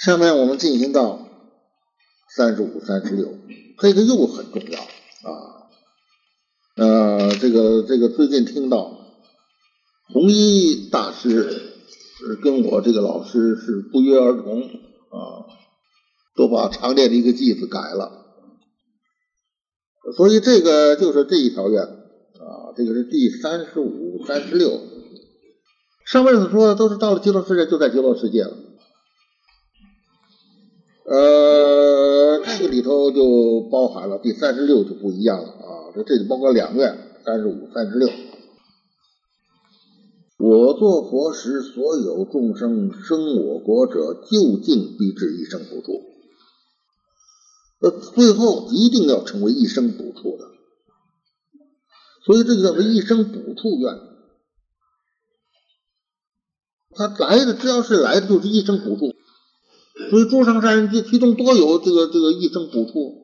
下面我们进行到三十五、三十六，这个又很重要啊。呃，这个这个最近听到弘一大师是跟我这个老师是不约而同啊，都把常见的一个句子改了，所以这个就是这一条愿啊，这个是第三十五、三十六。上面所说的都是到了极乐世界，就在极乐世界了。呃，这个里头就包含了第三十六就不一样了啊，这这就包括两愿，三十五、三十六。我作佛时，所有众生生我国者，究竟必至一生补处。呃，最后一定要成为一生补处的，所以这就叫做一生补处愿。他来的只要是来的，就是一生补处。所以诸上善人其其中多有这个这个一生补处，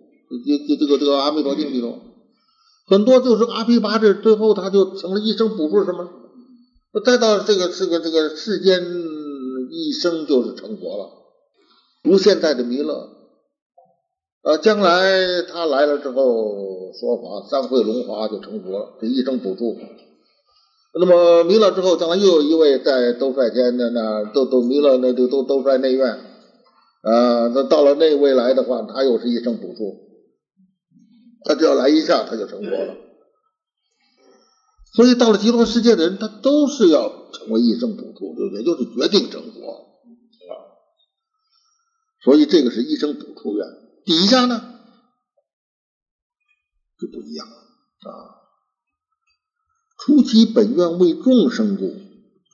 这这这个这个阿弥陀经里头，很多就是阿毗跋致，最后他就成了一生补处什么？再到这个这个这个世间一生就是成佛了，如现在的弥勒，呃，将来他来了之后说法，三会龙华就成佛了，这一生补处。那么弥勒之后，将来又有一位在兜率天那那兜兜弥勒那都都兜率内院。啊，那到了那未来的话，他又是一生补处，他只要来一下，他就成佛了。所以到了极乐世界的人，他都是要成为一生补处，对不对？就是决定成佛啊。所以这个是一生补处愿，底下呢就不一样了啊。初期本愿为众生故，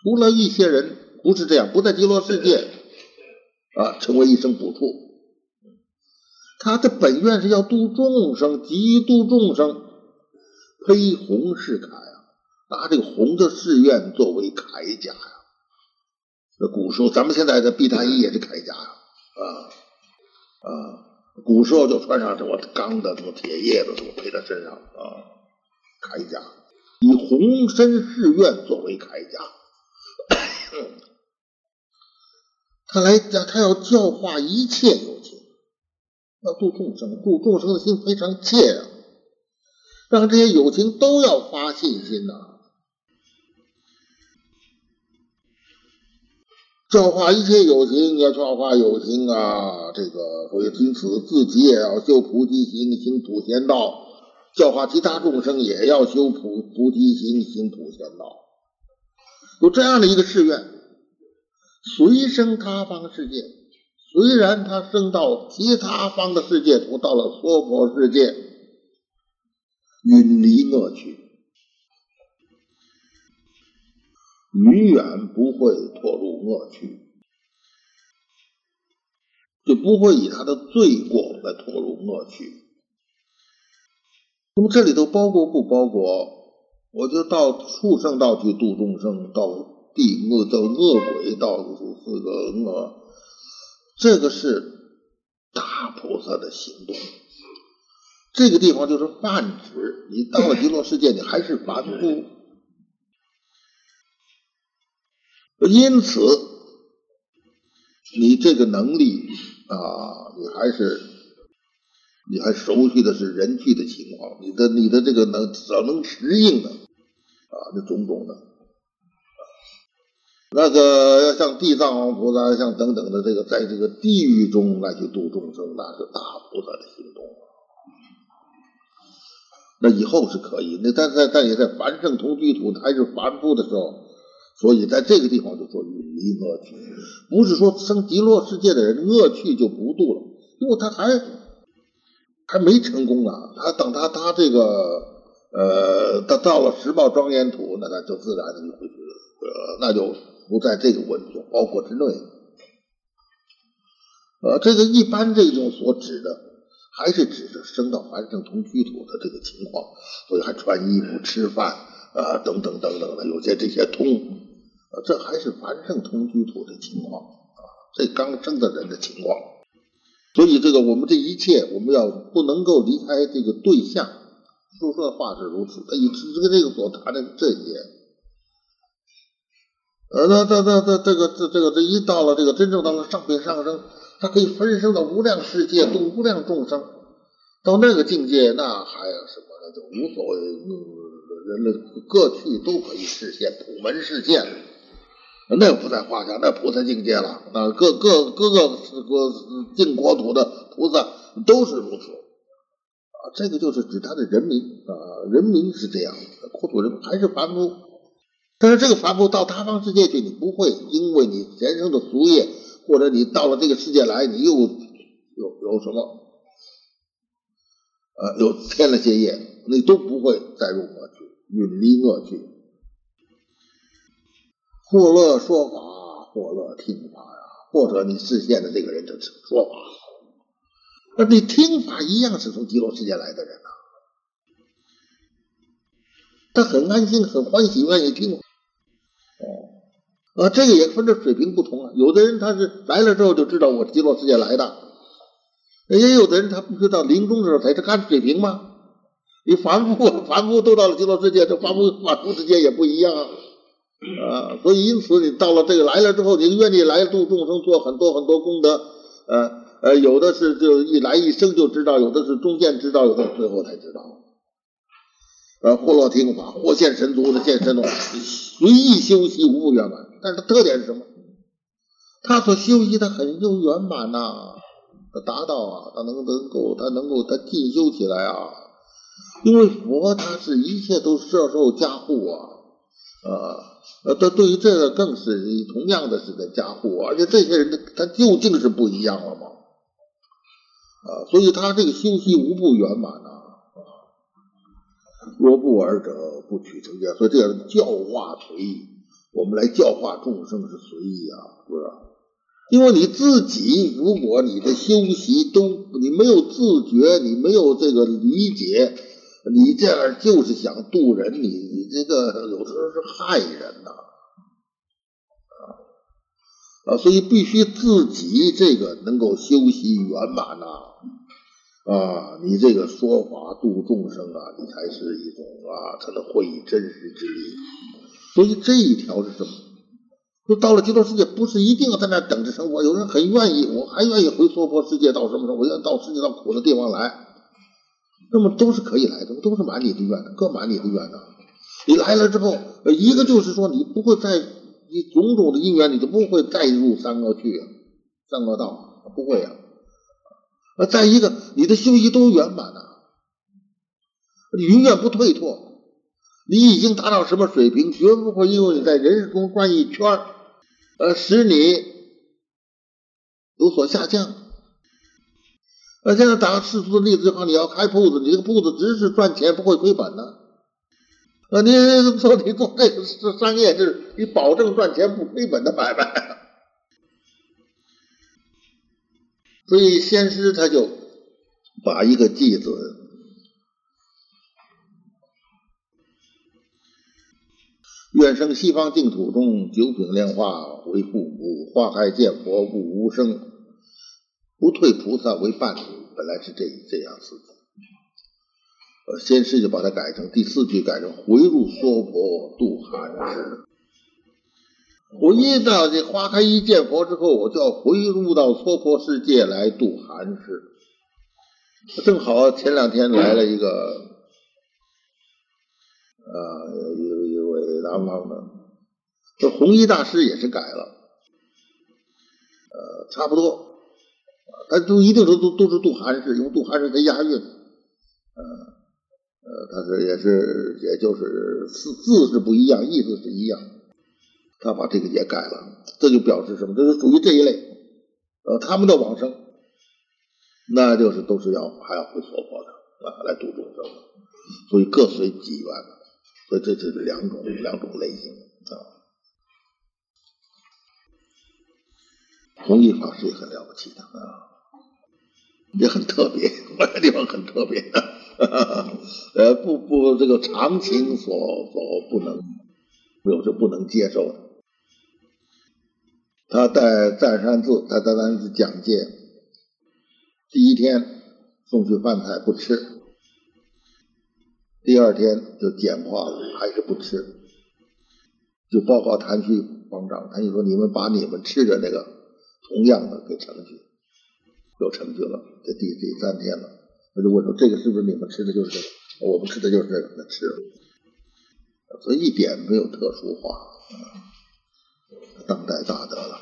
除了一些人不是这样，不在极乐世界。啊，成为一生补处，他的本愿是要度众生，极度众生，披红饰铠啊，拿这个红的誓愿作为铠甲呀。那古时候，咱们现在的避大衣也是铠甲呀，啊啊，古时候就穿上什么钢的、什么铁叶的，什么披在身上啊，铠甲，以红身誓愿作为铠甲。他来讲，他要教化一切有情，要度众生，度众生的心非常切啊，让这些有情都要发信心呐。教化一切有情，要教化有情啊，这个所以因此自己也要修菩提心，行普贤道；教化其他众生也要修菩菩提心，行普贤道。有这样的一个誓愿。随生他方世界，虽然他生到其他方的世界，都到了娑婆世界，远离恶趣，永远不会堕入恶趣，就不会以他的罪过来堕入恶趣。那么这里头包括不包括？我就到畜生道去度众生，到。地恶的恶鬼到四个恶，这个是大菩萨的行动。这个地方就是泛指，你到了极乐世界，你还是凡夫，因此你这个能力啊，你还是你还熟悉的是人际的情况，你的你的这个能只要能适应的啊，那种种的。那个要像地藏王菩萨，像等等的这个，在这个地狱中来去度众生，那是大菩萨的行动。那以后是可以，那但在但也在凡圣同居土还是凡夫的时候，所以在这个地方就说远离恶趣，不是说生极乐世界的人恶趣就不度了，因为他还还没成功啊，他等他他这个呃，他到了十报庄严土，那他就自然的就会呃，那就。不在这个文中包括之内，呃，这个一般这种所指的，还是指的生到凡圣同居土的这个情况，所以还穿衣服、吃饭啊等等等等的，有些这些通，呃，这还是凡圣同居土的情况啊，这刚生的人的情况，所以这个我们这一切，我们要不能够离开这个对象，说说的话是如此，他以这个这个所谈的这些。呃，那那那那这个这这个这一到了这个真正到了上品上升，他可以分身到无量世界度无量众生，到那个境界，那还有什么？那就无所谓，人类各去都可以实现普门世界，那不在话下，那菩萨境界了。啊，各各各个国净国土的菩萨都是如此。啊，这个就是指他的人民啊，人民是这样，国土人还是凡夫。但是这个凡夫到他方世界去，你不会，因为你前生的俗业，或者你到了这个世界来，你又有有什么，呃，有添了些业，你都不会再入恶趣，远离恶趣。或乐说法，或乐听法呀，或者你视线的这个人就是说法，那你听法一样是从极乐世界来的人呐，他很安心，很欢喜，愿意听。啊，这个也分着水平不同啊。有的人他是来了之后就知道我极乐世界来的，也有的人他不知道临终的时候才是看水平吗？你凡夫 凡夫都到了极乐世界，这凡夫凡夫之间也不一样啊。啊，所以因此你到了这个来了之后，你愿意来度众生，做很多很多功德。呃呃，有的是就一来一生就知道，有的是中间知道，有的最后才知道。呃，或落听法，或现神足的现神通，随意修习无不圆满。但是它特点是什么？他所修习的很就圆满呐，他达到啊，他能能够，他能够他进修起来啊。因为佛他是一切都摄受加护啊，啊，呃，他对于这个更是同样的是在加护，而且这些人的他究竟是不一样了嘛，啊，所以他这个修习无不圆满呐啊。若不尔者，不取成见。所以这样教化随意，我们来教化众生是随意啊，是不是？因为你自己，如果你的修习都你没有自觉，你没有这个理解，你这样就是想渡人，你你这个有时候是害人呐，啊啊！所以必须自己这个能够修习圆满呐。啊，你这个说法度众生啊，你才是一种啊，才能会以真实之力。所以这一条是什么？说到了极乐世界，不是一定要在那等着生活。有人很愿意，我还愿意回娑婆世界，到什么时候？我愿意到世界上苦的地方来。那么都是可以来的，都是满你的愿的，各满你的愿的。你来了之后，一个就是说，你不会再你种种的因缘，你就不会再入三恶去，三恶道不会啊。啊，再一个，你的修习都圆满了，你永远不退脱，你已经达到什么水平，绝不会因为你在人世中转一圈儿，呃，使你有所下降。呃，现在打个世俗的例子，就好，你要开铺子，你这个铺子只是赚钱，不会亏本的。啊，你说你做这个是商业，是你保证赚钱不亏本的买卖。所以先师他就把一个偈子：“愿生西方净土中，九品莲花为父母，花开见佛悟无生，不退菩萨为伴侣。”本来是这这样子的，呃，先师就把它改成第四句，改成“回入娑婆度寒士”。回到这花开一见佛之后，我就要回入到娑婆世界来度寒士。正好前两天来了一个，啊，有一位南方的，这弘一大师也是改了，呃，差不多，他都一定都都都是度寒士，因为度寒士他押韵，呃呃，他是也是也就是字字是不一样，意思是一样。他把这个也改了，这就表示什么？这是属于这一类，呃，他们的往生，那就是都是要还要回娑婆的啊，来度众生，所以各随己愿，所以这是两种两种类型啊。弘一法师也很了不起的啊，也很特别，那个地方很特别，呃，不不，这个常情所所不能，有是不能接受的。他带赞山寺，他在那讲戒。第一天送去饭菜不吃，第二天就简化了，还是不吃。就报告谭旭方丈，他就说你们把你们吃的那个同样的给盛去，就盛去了。这第第三天了，他就问说这个是不是你们吃的就是这个？我们吃的就是这个，那吃了，所以一点没有特殊化，当代大德了，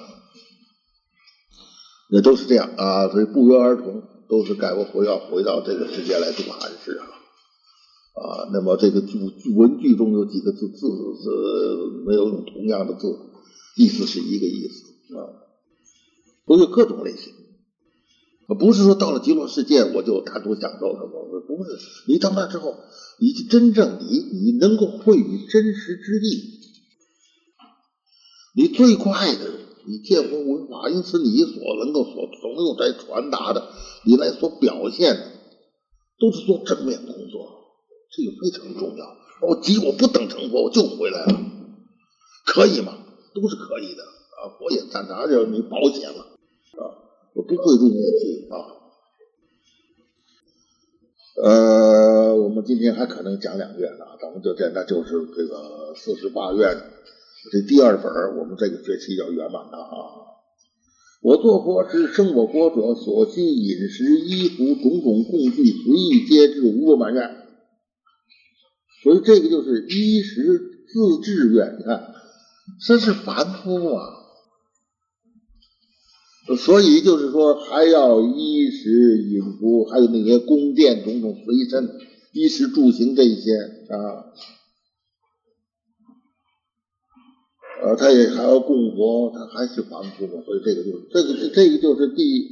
也都是这样啊，所以不约而同都是改过回要回到这个世界来做汉诗啊。啊，那么这个句文句中有几个字字是没有用同样的字，意思是一个意思啊，都有各种类型，不是说到了极乐世界我就单独享受什么，不是，你到那之后，你真正你你能够会于真实之地，你最快的，你见闻闻法，因此你所能够所所有来传达的，你来所表现的，都是做正面工作。这个非常重要。我急，我不等成佛，我就回来了，可以吗？都是可以的啊！佛也赞成，而且你保险了啊，我不会入灭罪啊。呃，我们今天还可能讲两院呢，咱们就这，那就是这个四十八院这第二本，我们这个学期要圆满的啊。我做佛之，生我国者所需饮食、衣服、种种供具，随意皆至，无不满愿。所以这个就是衣食自治愿，你看，这是凡夫啊。所以就是说，还要衣食饮服，还有那些宫殿种种随身，衣食住行这些啊，呃，他也还要供佛，他还是凡夫嘛。所以这个就是这个这个就是第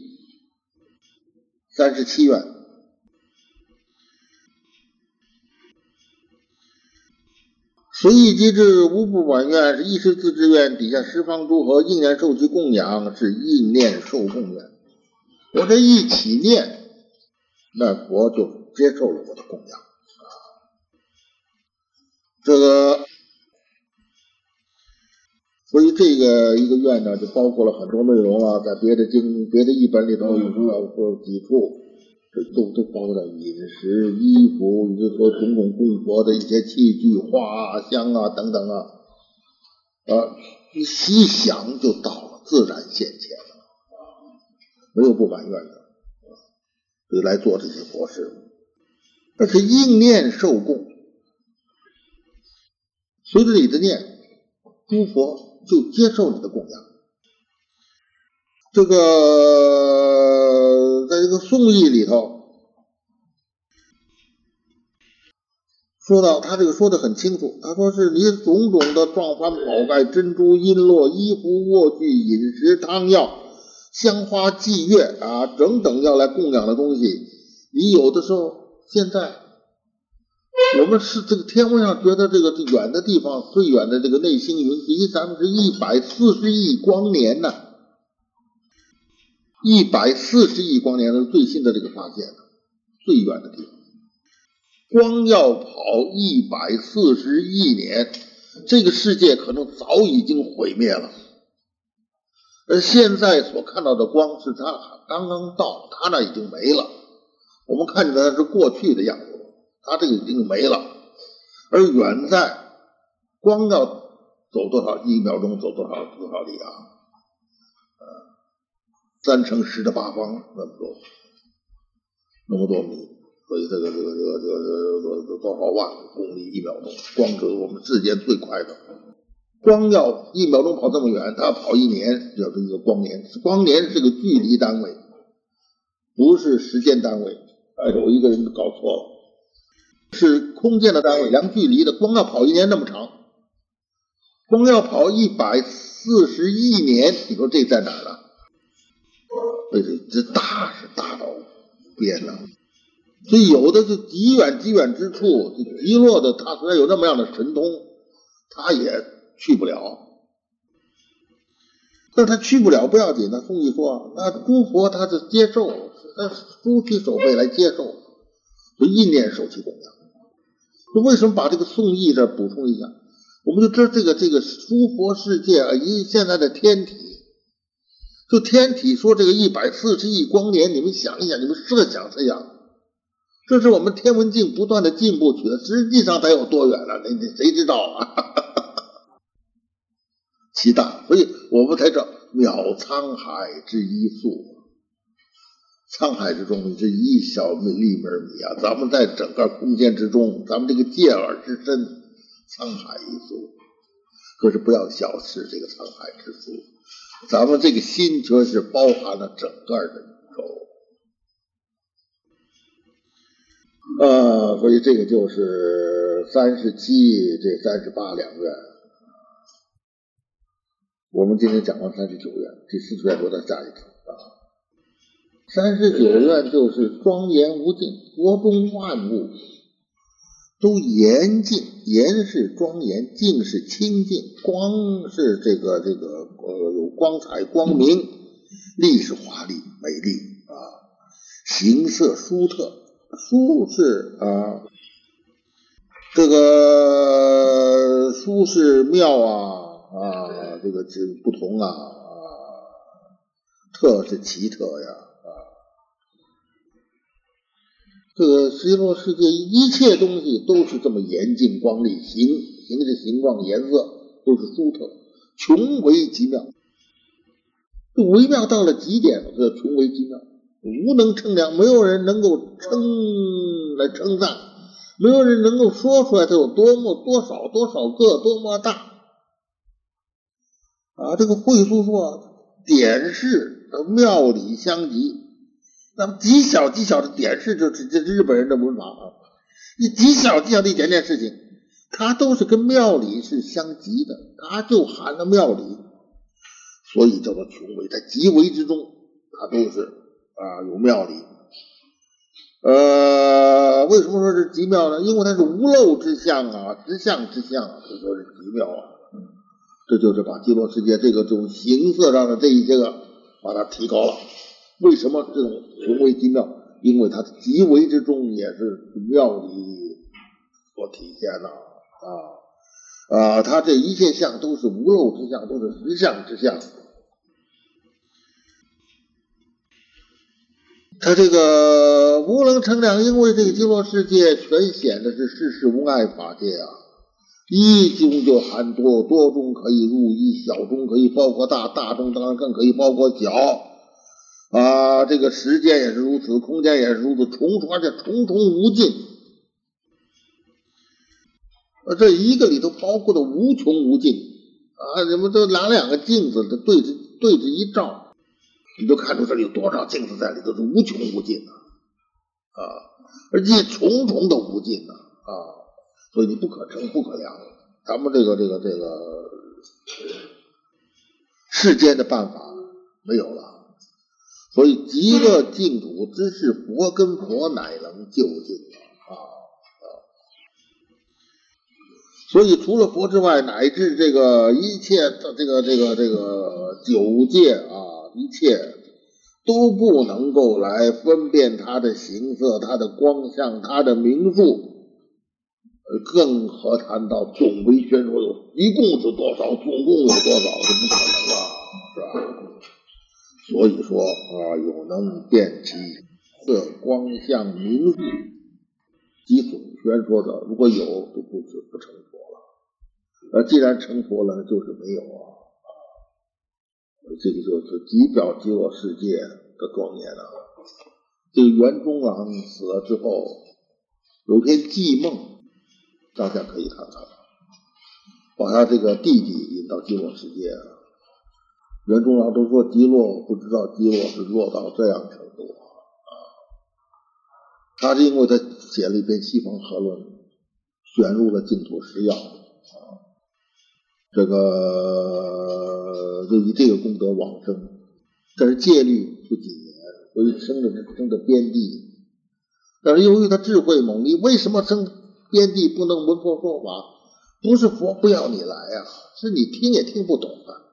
三十七愿。随意机制，无不满愿，是一时自知愿。底下十方诸佛应念受其供养，是应念受供养。我这一起念，那佛就接受了我的供养啊。这个，所以这个一个愿呢，就包括了很多内容啊，在别的经、别的译本里头有有几处。这都都包括了饮食、衣服，你就说种种供佛的一些器具、花香啊等等啊，啊，你细想就到了，自然现前了，没有不满愿的，就来做这些佛事，那是应念受供，随着你的念，诸佛就接受你的供养，这个。在这个宋义里头，说到他这个说的很清楚，他说是你种种的状幡、宝盖、珍珠、璎珞、衣服、卧具、饮食、汤药、香花、祭月啊，等等要来供养的东西，你有的时候现在我们是这个天文上觉得这个远的地方最远的这个内星云，离咱们是一百四十亿光年呢。一百四十亿光年是最新的这个发现，最远的地方，光要跑一百四十亿年，这个世界可能早已经毁灭了。而现在所看到的光是它刚刚到，它那已经没了。我们看见的是过去的样子，它这个已经没了。而远在光要走多少一秒钟走多少多少里啊？三乘十的八方那么多，那么多米，所以这个这个这个这个这个多少万公里一秒钟，光是我们世间最快的，光要一秒钟跑这么远，它跑一年叫做一个光年，光年是个距离单位，不是时间单位。哎，有一个人搞错了，是空间的单位，量距离的。光要跑一年那么长，光要跑一百四十亿年，你说这在哪儿呢？所以这大是大到边了，所以有的是极远极远之处，极落的，他虽然有那么样的神通，他也去不了。但是他去不了不要紧，那宋义说，那诸佛他是接受，那诸提手背来接受，就意念受其供养。那为什么把这个宋义这补充一下？我们就知道这个这个诸佛世界啊，以现在的天体。就天体说这个一百四十亿光年，你们想一想，你们设想设想，这是我们天文镜不断的进步取的，实际上得有多远了？那那谁知道啊？其大，所以我们才叫渺沧海之一粟。沧海之中，你是一小粒粒米啊！咱们在整个空间之中，咱们这个界耳之身，沧海一粟。可是不要小视这个沧海之粟，咱们这个心却是包含了整个的宇宙。呃，所以这个就是三十七这三十八两愿。我们今天讲完三十九愿，第四十愿留到下一次。三十九愿就是庄严无尽，国中万物都严净，严是庄严，净是清净，光是这个这个呃有光彩光明，丽是华丽美丽啊，形色殊特，殊是啊这个殊是妙啊啊这个这不同啊啊特是奇特呀。这个极乐世界一切东西都是这么严净光丽，形形的形状、颜色都是殊特，穷为极妙。这微妙到了极点，这穷为极妙，无能称量，没有人能够称来称赞，没有人能够说出来它有多么多少多少个多么大啊！这个会书说点是妙理相及。那么极小极小的点是就是这日本人的文法啊，你极小极小的一点点事情，它都是跟庙里是相及的，它就含了庙里，所以叫做穷微，在极微之中，它都是啊有庙里。呃，为什么说是极妙呢？因为它是无漏之相啊，直相之相，所以说是极妙啊。这就是把极乐世界这个种形色上的这一些个，把它提高了。为什么这种雄微精妙？因为它极为之中也是妙理所体现的啊啊！它这一切相都是无漏之相，都是实相之相。它这个无能成量，因为这个极乐世界全显的是世事无碍法界啊，一中就含多，多中可以入一，小中可以包括大，大中当然更可以包括小。啊，这个时间也是如此，空间也是如此，重重而且重重无尽。啊，这一个里头包括的无穷无尽啊！你们都拿两个镜子，对着对着一照，你就看出这里有多少镜子在里头，是无穷无尽的啊！而且重重的无尽呢啊！所以你不可称不可量。咱们这个这个这个世间的办法没有了。所以极乐净土之是佛跟佛乃能究竟啊啊！所以除了佛之外，乃至这个一切的这个这个这个九界啊，一切都不能够来分辨它的形色、它的光相、它的名数，更何谈到总为宣说有一共是多少，总共有多少，这不可能啊，是吧？所以说啊，有能辨其色光相名数及总宣说者，如果有，就不是不成佛了。呃，既然成佛了，就是没有啊！这个就是极表极乐世界的庄严啊。这个袁中郎死了之后，有篇寂梦，大家可以看看，把他这个弟弟引到极乐世界啊。袁中郎都说极落，不知道极落是落到这样程度啊！他是因为他写了一篇《西方合论》，选入了净土十要啊，这个就以这个功德往生，但是戒律不谨严，所以生的生的边地。但是由于他智慧猛力，为什么生边地不能闻佛说法？不是佛不要你来啊，是你听也听不懂啊。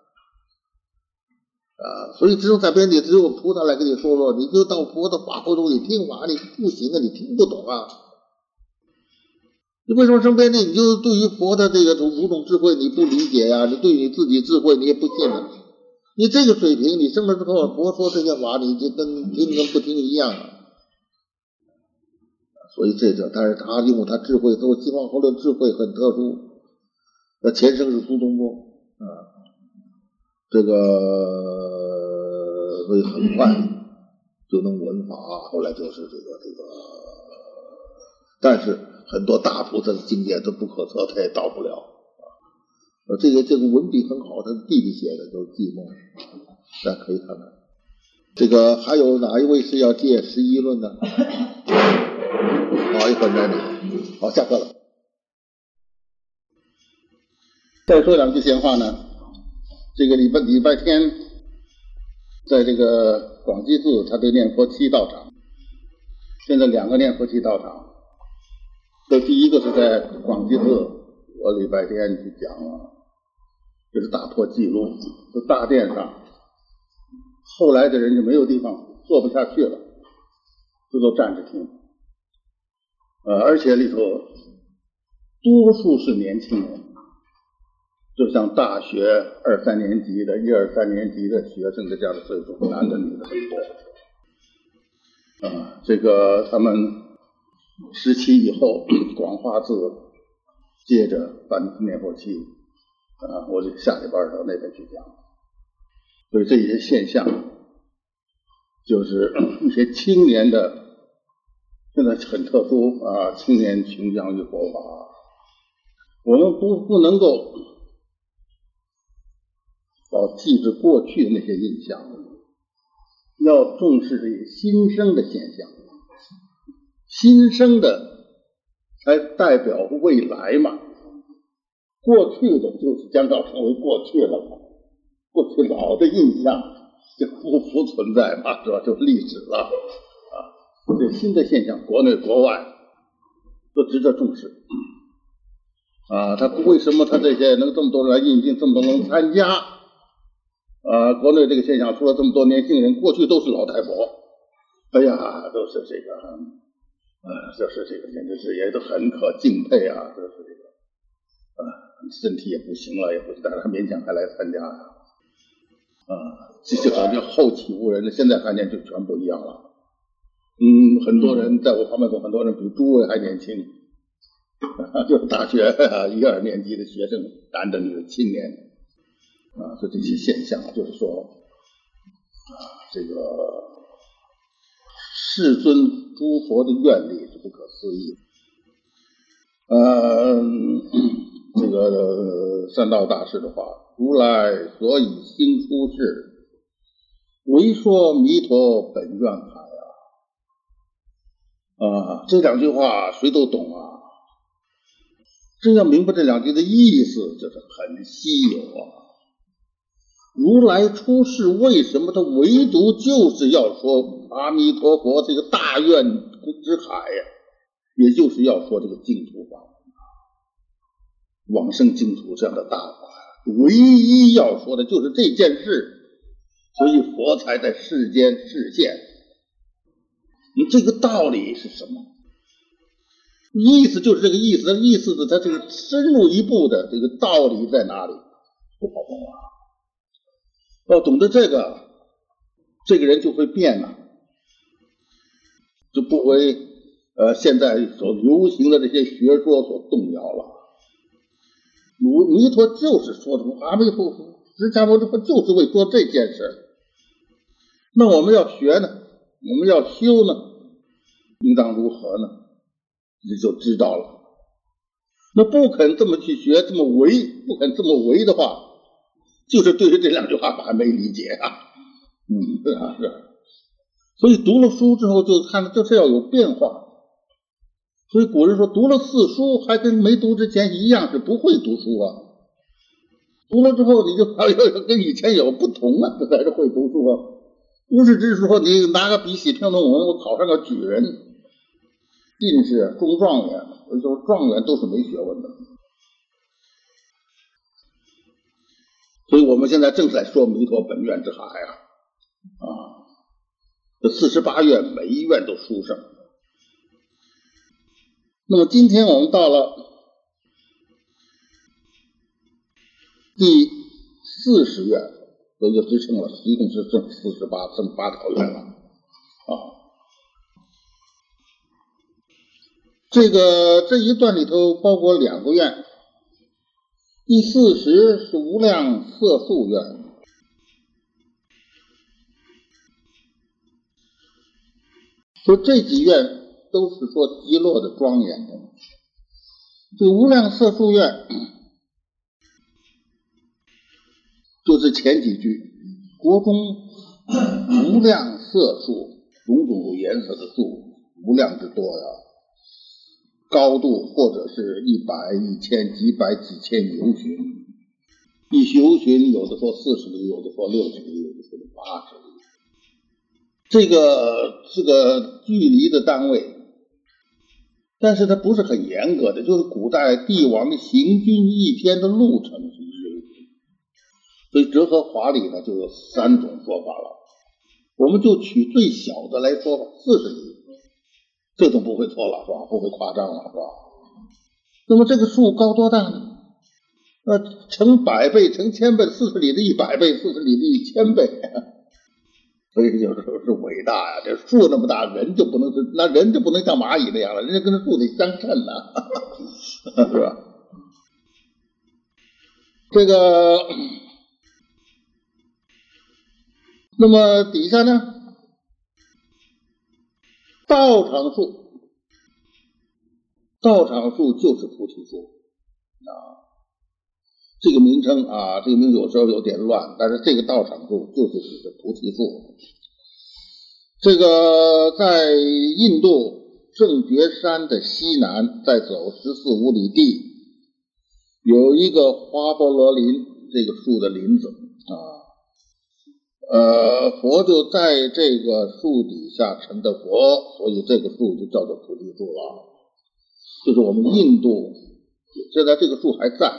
啊，所以只有在边地，只有菩萨来跟你说说，你就到佛的法会中你听法，你不行啊，你听不懂啊。你为什么生边地？你就对于佛的这个种五种智慧你不理解呀？你对你自己智慧你也不信啊。你这个水平，你生了之后，佛说这些法，你就跟听跟不听一样啊。所以这个，但是他因为他智慧，说西方佛的智慧很特殊，那前生是苏东坡啊。这个所以很快就能闻法。后来就是这个这个，但是很多大菩萨的境界都不可测，他也到不了。啊，这个这个文笔很好，他弟弟写的都是记梦，大家可以看看。这个还有哪一位是要借十一论的？好，一会儿再拿。好，下课了。再说两句闲话呢。这个礼拜礼拜天，在这个广济寺，他的念佛七道场。现在两个念佛七道场。这第一个是在广济寺，我礼拜天去讲了，就是打破记录，就大殿上，后来的人就没有地方坐不下去了，就都站着听。呃，而且里头多数是年轻人，就像大学二三年级的、一二三年级的学生的家的岁数，男的女的很多。啊，这个他们十七以后，广化寺接着办灭火器，啊，我就下礼拜到那边去讲。所以这些现象，就是一些青年的。现在很特殊啊！青年倾向于佛法，我们不不能够要记着过去的那些印象，要重视这些新生的现象。新生的才代表未来嘛，过去的就是将要成为过去了嘛，过去老的印象就不复存在嘛，是吧？就是历史了啊。这新的现象，国内国外都值得重视啊！他为什么他这些能这么多人来引进，这么多人参加啊？国内这个现象出了这么多年轻人，过去都是老太婆，哎呀，都是这个啊，就是这个，简直是也都很可敬佩啊！就是这个啊，身体也不行了，也不但是勉强还来参加啊，这就好像后起无人的，现在看见就全不一样了。嗯，很多人在我旁边说，很多人比诸位还年轻，就是大学一二年级的学生，男的女的青年，啊，就这些现象，就是说，啊，这个世尊诸佛的愿力是不可思议。嗯，这个三道大师的话，如来所以兴出世，唯说弥陀本愿海。啊，这两句话谁都懂啊！真要明白这两句的意思，这是很稀有啊。如来出世，为什么他唯独就是要说阿弥陀佛这个大愿之海呀？也就是要说这个净土法门啊往生净土这样的大法呀。唯一要说的就是这件事，所以佛才在世间示现。你这个道理是什么？意思就是这个意思，意思的他这个深入一步的这个道理在哪里？不好懂啊！要懂得这个，这个人就会变了，就不为呃现在所流行的这些学说所动摇了。如弥陀就是说的阿弥陀佛，释迦牟尼佛就是为做这件事那我们要学呢？我们要修呢，应当如何呢？你就知道了。那不肯这么去学，这么为，不肯这么为的话，就是对于这两句话我还没理解啊。嗯，是啊，是。所以读了书之后，就看这是要有变化。所以古人说，读了四书还跟没读之前一样，是不会读书啊。读了之后，你就要要跟以前有不同啊，这才是会读书啊。不是只是说你拿个笔写篇论文，我考上个举人、进士、中状元，就是状元都是没学问的。所以我们现在正在说弥陀本愿之海啊，啊，这四十八愿每一愿都殊胜。那么今天我们到了第四十愿。所以就支撑了，一共是挣四十八，挣八条愿了啊。这个这一段里头包括两个愿，第四十是无量色素愿。说这几愿都是说极乐的庄严的，这无量色素愿就是前几句，国中无量色素，种种颜色的素，无量之多呀、高度或者是一百、一千、几百、几千游巡，一游巡有的说四十里，有的说六十里，有的说八十里。这个是个距离的单位，但是它不是很严格的，就是古代帝王行军一天的路程是一游巡。所以折合华里呢就有三种说法了，我们就取最小的来说吧，四十里。这都不会错了，是吧？不会夸张了，是吧？那么这个树高多大呢？呃，成百倍、成千倍，四十里的一百倍，四十里的一千倍，所以有的时候是伟大呀。这树那么大，人就不能是，那人就不能像蚂蚁那样了，人家跟这树得相称呢，是吧？这个，那么底下呢？道场树，道场树就是菩提树啊。这个名称啊，这个名有时候有点乱，但是这个道场树就是指的菩提树。这个在印度正觉山的西南，再走十四五里地，有一个花波罗林，这个树的林子。呃，佛就在这个树底下成的佛，所以这个树就叫做菩提树了。就是我们印度现在这个树还在，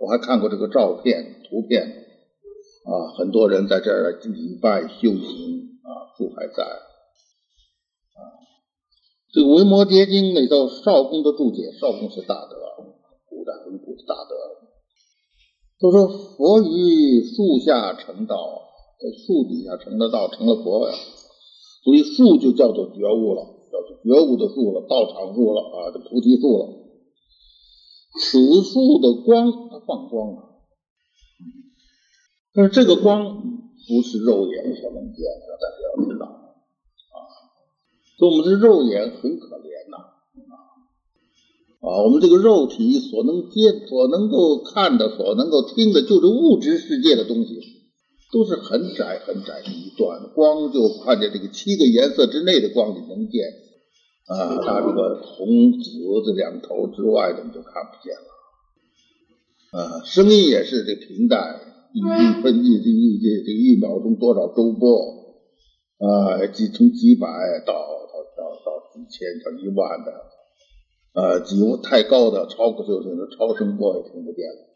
我还看过这个照片、图片啊，很多人在这儿礼拜修行啊，树还在啊。这个《维摩诘经》里头，少公的注解，少公是大德，古代很古的大德，都说佛于树下成道。在树底下成了道，成了佛呀，所以树就叫做觉悟了，叫做觉悟的树了，道场树了啊，这菩提树了。此树的光，它放光啊，但是这个光不是肉眼所能见的，大家要知道啊。所以我们的肉眼很可怜呐啊啊，我们这个肉体所能接、所能够看的、所能够听的，就是物质世界的东西。都是很窄很窄的一段，光就看见这个七个颜色之内的光你能见啊，它这个红紫这两头之外的你就看不见了啊。声音也是这平淡，一分一一这这一秒钟多少周波啊，几从几百到到到到几千到一万的啊，几太高的超过就是超声波也听不见了，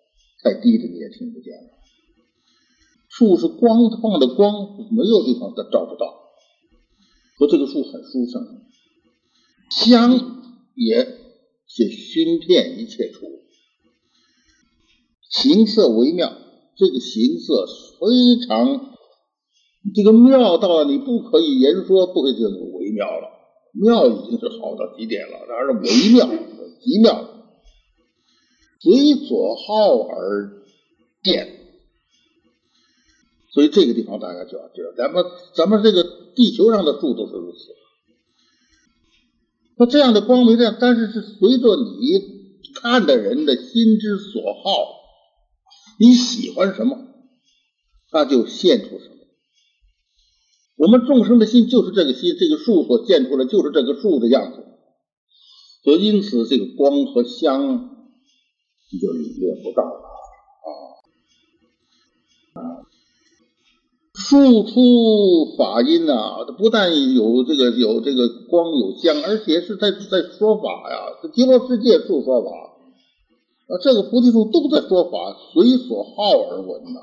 太低的你也听不见了。树是光放的光，没有地方它照不到。说这个树很殊胜，香也且熏遍一切处，形色微妙。这个形色非常这个妙到你不可以言说，不可以叫做微妙了。妙已经是好到极点了，然而微妙极妙，随所好而变。所以这个地方大家就要知道，咱们咱们这个地球上的树都是如此。那这样的光明亮，但是是随着你看的人的心之所好，你喜欢什么，那就现出什么。我们众生的心就是这个心，这个树所现出来就是这个树的样子。所以因此，这个光和香你就领略不到了啊啊。树出法音呐，不但有这个有这个光有香，而且是在在说法呀。这极乐世界树说法，啊，这个菩提树都在说法，随所好而闻呐。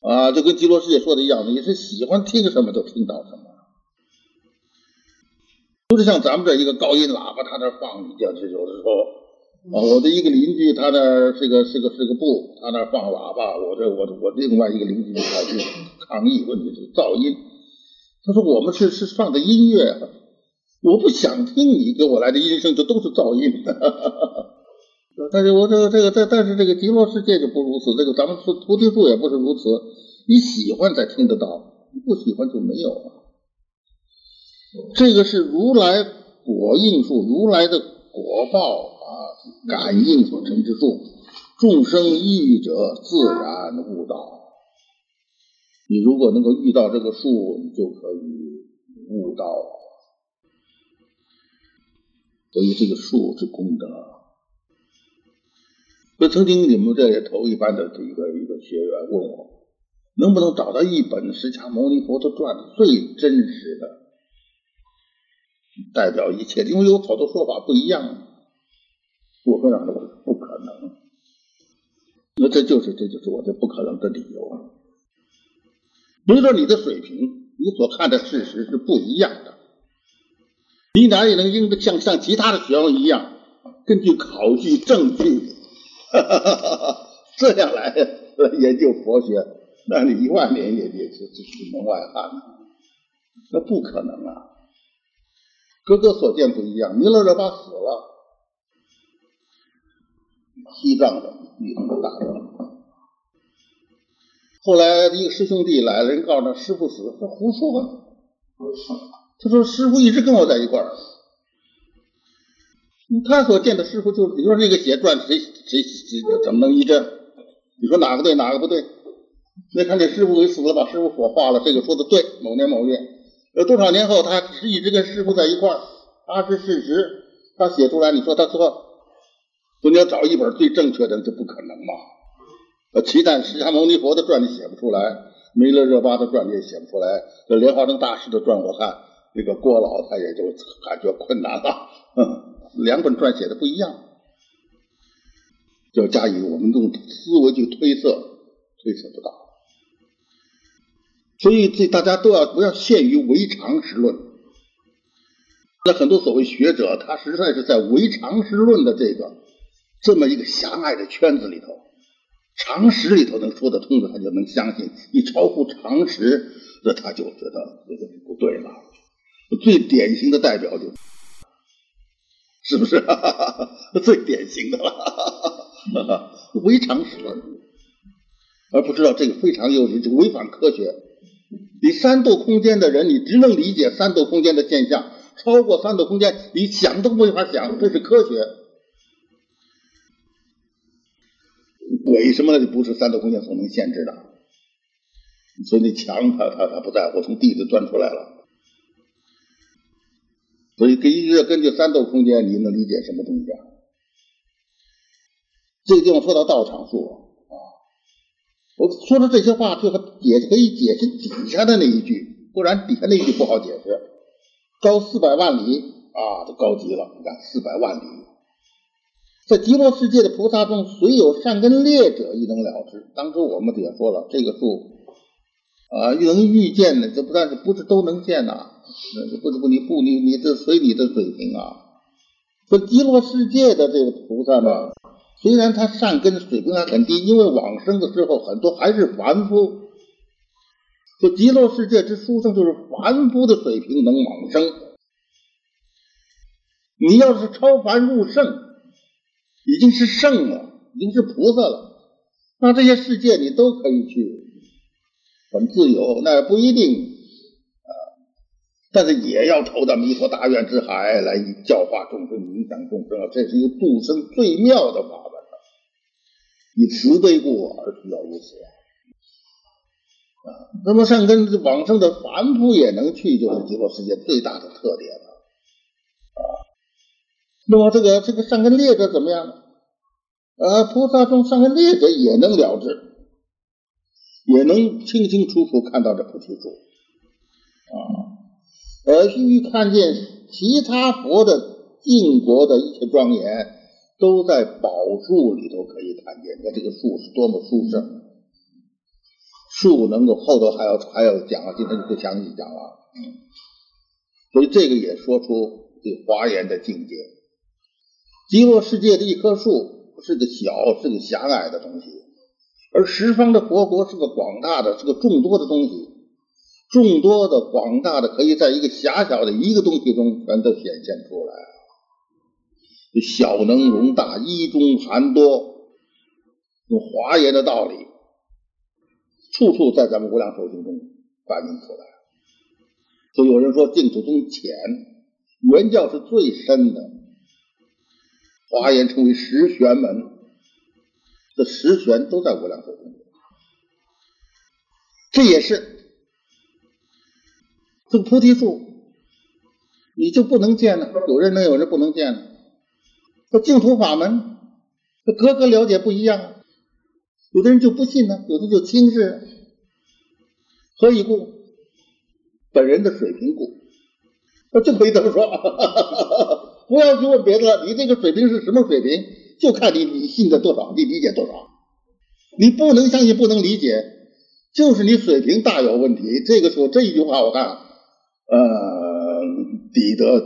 啊，就跟极乐世界说的一样，你是喜欢听什么就听到什么，不是像咱们这一个高音喇叭，他那放你，就是有的时候。啊，我的一个邻居，他那是个是个是个部，他那放喇叭，我这我我另外一个邻居就跑去抗议，问题是噪音。他说我们是是放的音乐，我不想听你给我来的音声，这都是噪音。但是我这个这个这但是这个极乐世界就不如此，这个咱们说菩提树也不是如此，你喜欢才听得到，你不喜欢就没有了。这个是如来果应术，如来的果报，感应所成之术。众生异遇者，自然悟道。你如果能够遇到这个术，你就可以悟道。所以这个术是功德。所以曾经你们这头一班的这个一个学员问我，能不能找到一本释迦牟尼佛的传最真实的，代表一切？因为有好多说法不一样。我跟他说不可能。那这就是这就是我这不可能的理由。比如说你的水平，你所看的事实是不一样的。你哪里能应像像其他的学问一样，根据考据证据，这样来来研究佛学？那你一万年也也是是门外汉，那不可能啊！各个所见不一样。弥勒热巴西藏的遇到了大热。后来一个师兄弟来了，人告诉他师傅死，他胡说。他说师傅一直跟我在一块儿，他所见的师傅就，你说这个写传谁谁谁怎么能一致？你说哪个对哪个不对？那看这师傅给死了，把师傅火化了，这个说的对。某年某月，呃多少年后，他是一直跟师傅在一块儿，他是事实，他写出来，你说他错？说你要找一本最正确的，这不可能嘛？呃，其他释迦牟尼佛的传你写不出来，弥勒热巴的传你也写不出来，这莲花生大师的传我看这个郭老他也就感觉困难了。两本传写的不一样，要加以我们用思维去推测，推测不到。所以这大家都要不要限于唯常识论。那很多所谓学者，他实在是在唯常识论的这个这么一个狭隘的圈子里头。常识里头能说得通的，他就能相信；一超乎常识，那他就觉得这个不对了。最典型的代表就，是不是？最典型的了，唯常识论，而不知道这个非常有就违反科学。你三度空间的人，你只能理解三度空间的现象，超过三度空间，你想都没法想，这是科学。为什么呢？就不是三度空间所能限制的。所以那墙，他他他不在乎，从地里钻出来了。所以根据根据三度空间，你能理解什么东西啊？这个地方说到道场术啊，我说的这些话，最后解可以解释底下的那一句，不然底下那一句不好解释。高四百万里啊，都高级了。你看四百万里。在极乐世界的菩萨中，虽有善根劣者，亦能了之。当初我们也说了，这个术啊，能遇见的，这不但是不是都能见呐？不不你不你你这随你的水平啊。说极乐世界的这个菩萨呢，虽然他善根水平还很低，因为往生的时候很多还是凡夫。说极乐世界之书生，就是凡夫的水平能往生。你要是超凡入圣。已经是圣了，已经是菩萨了，那这些世界你都可以去，很自由，那也不一定啊，但是也要投到弥陀大愿之海来教化众生、影响众生啊，这是一个度生最妙的法门，以慈悲故而需要如此啊。那么善根往生的凡夫也能去，就是极乐世界最大的特点。那么这个这个善根劣者怎么样呢？呃，菩萨中善根劣者也能了知，也能清清楚楚看到这菩提树啊，而须看见其他佛的净国的一切庄严，都在宝树里头可以看见。那这个树是多么殊胜，树能够后头还要还要讲，今天就不详细讲了。嗯，所以这个也说出这华严的境界。极乐世界的一棵树是个小、是个狭隘的东西，而十方的佛国是个广大的、是个众多的东西，众多的、广大的，可以在一个狭小的一个东西中全都显现出来。小能容大，一中含多，用华严的道理，处处在咱们无量寿经中反映出来。所以有人说净土宗浅，原教是最深的，华严称为十玄门，这十玄都在无量寿中。这也是这菩提树，你就不能见了。有人能，有人不能见了。这净土法门，这各个了解不一样啊。有的人就不信呢，有的就轻视。何以故？本人的水平故。那就可以这么说。不要去问别的了，你这个水平是什么水平？就看你你信的多少，你理解多少。你不能相信，不能理解。就是你水平大有问题。这个时候这一句话，我看，呃，彼得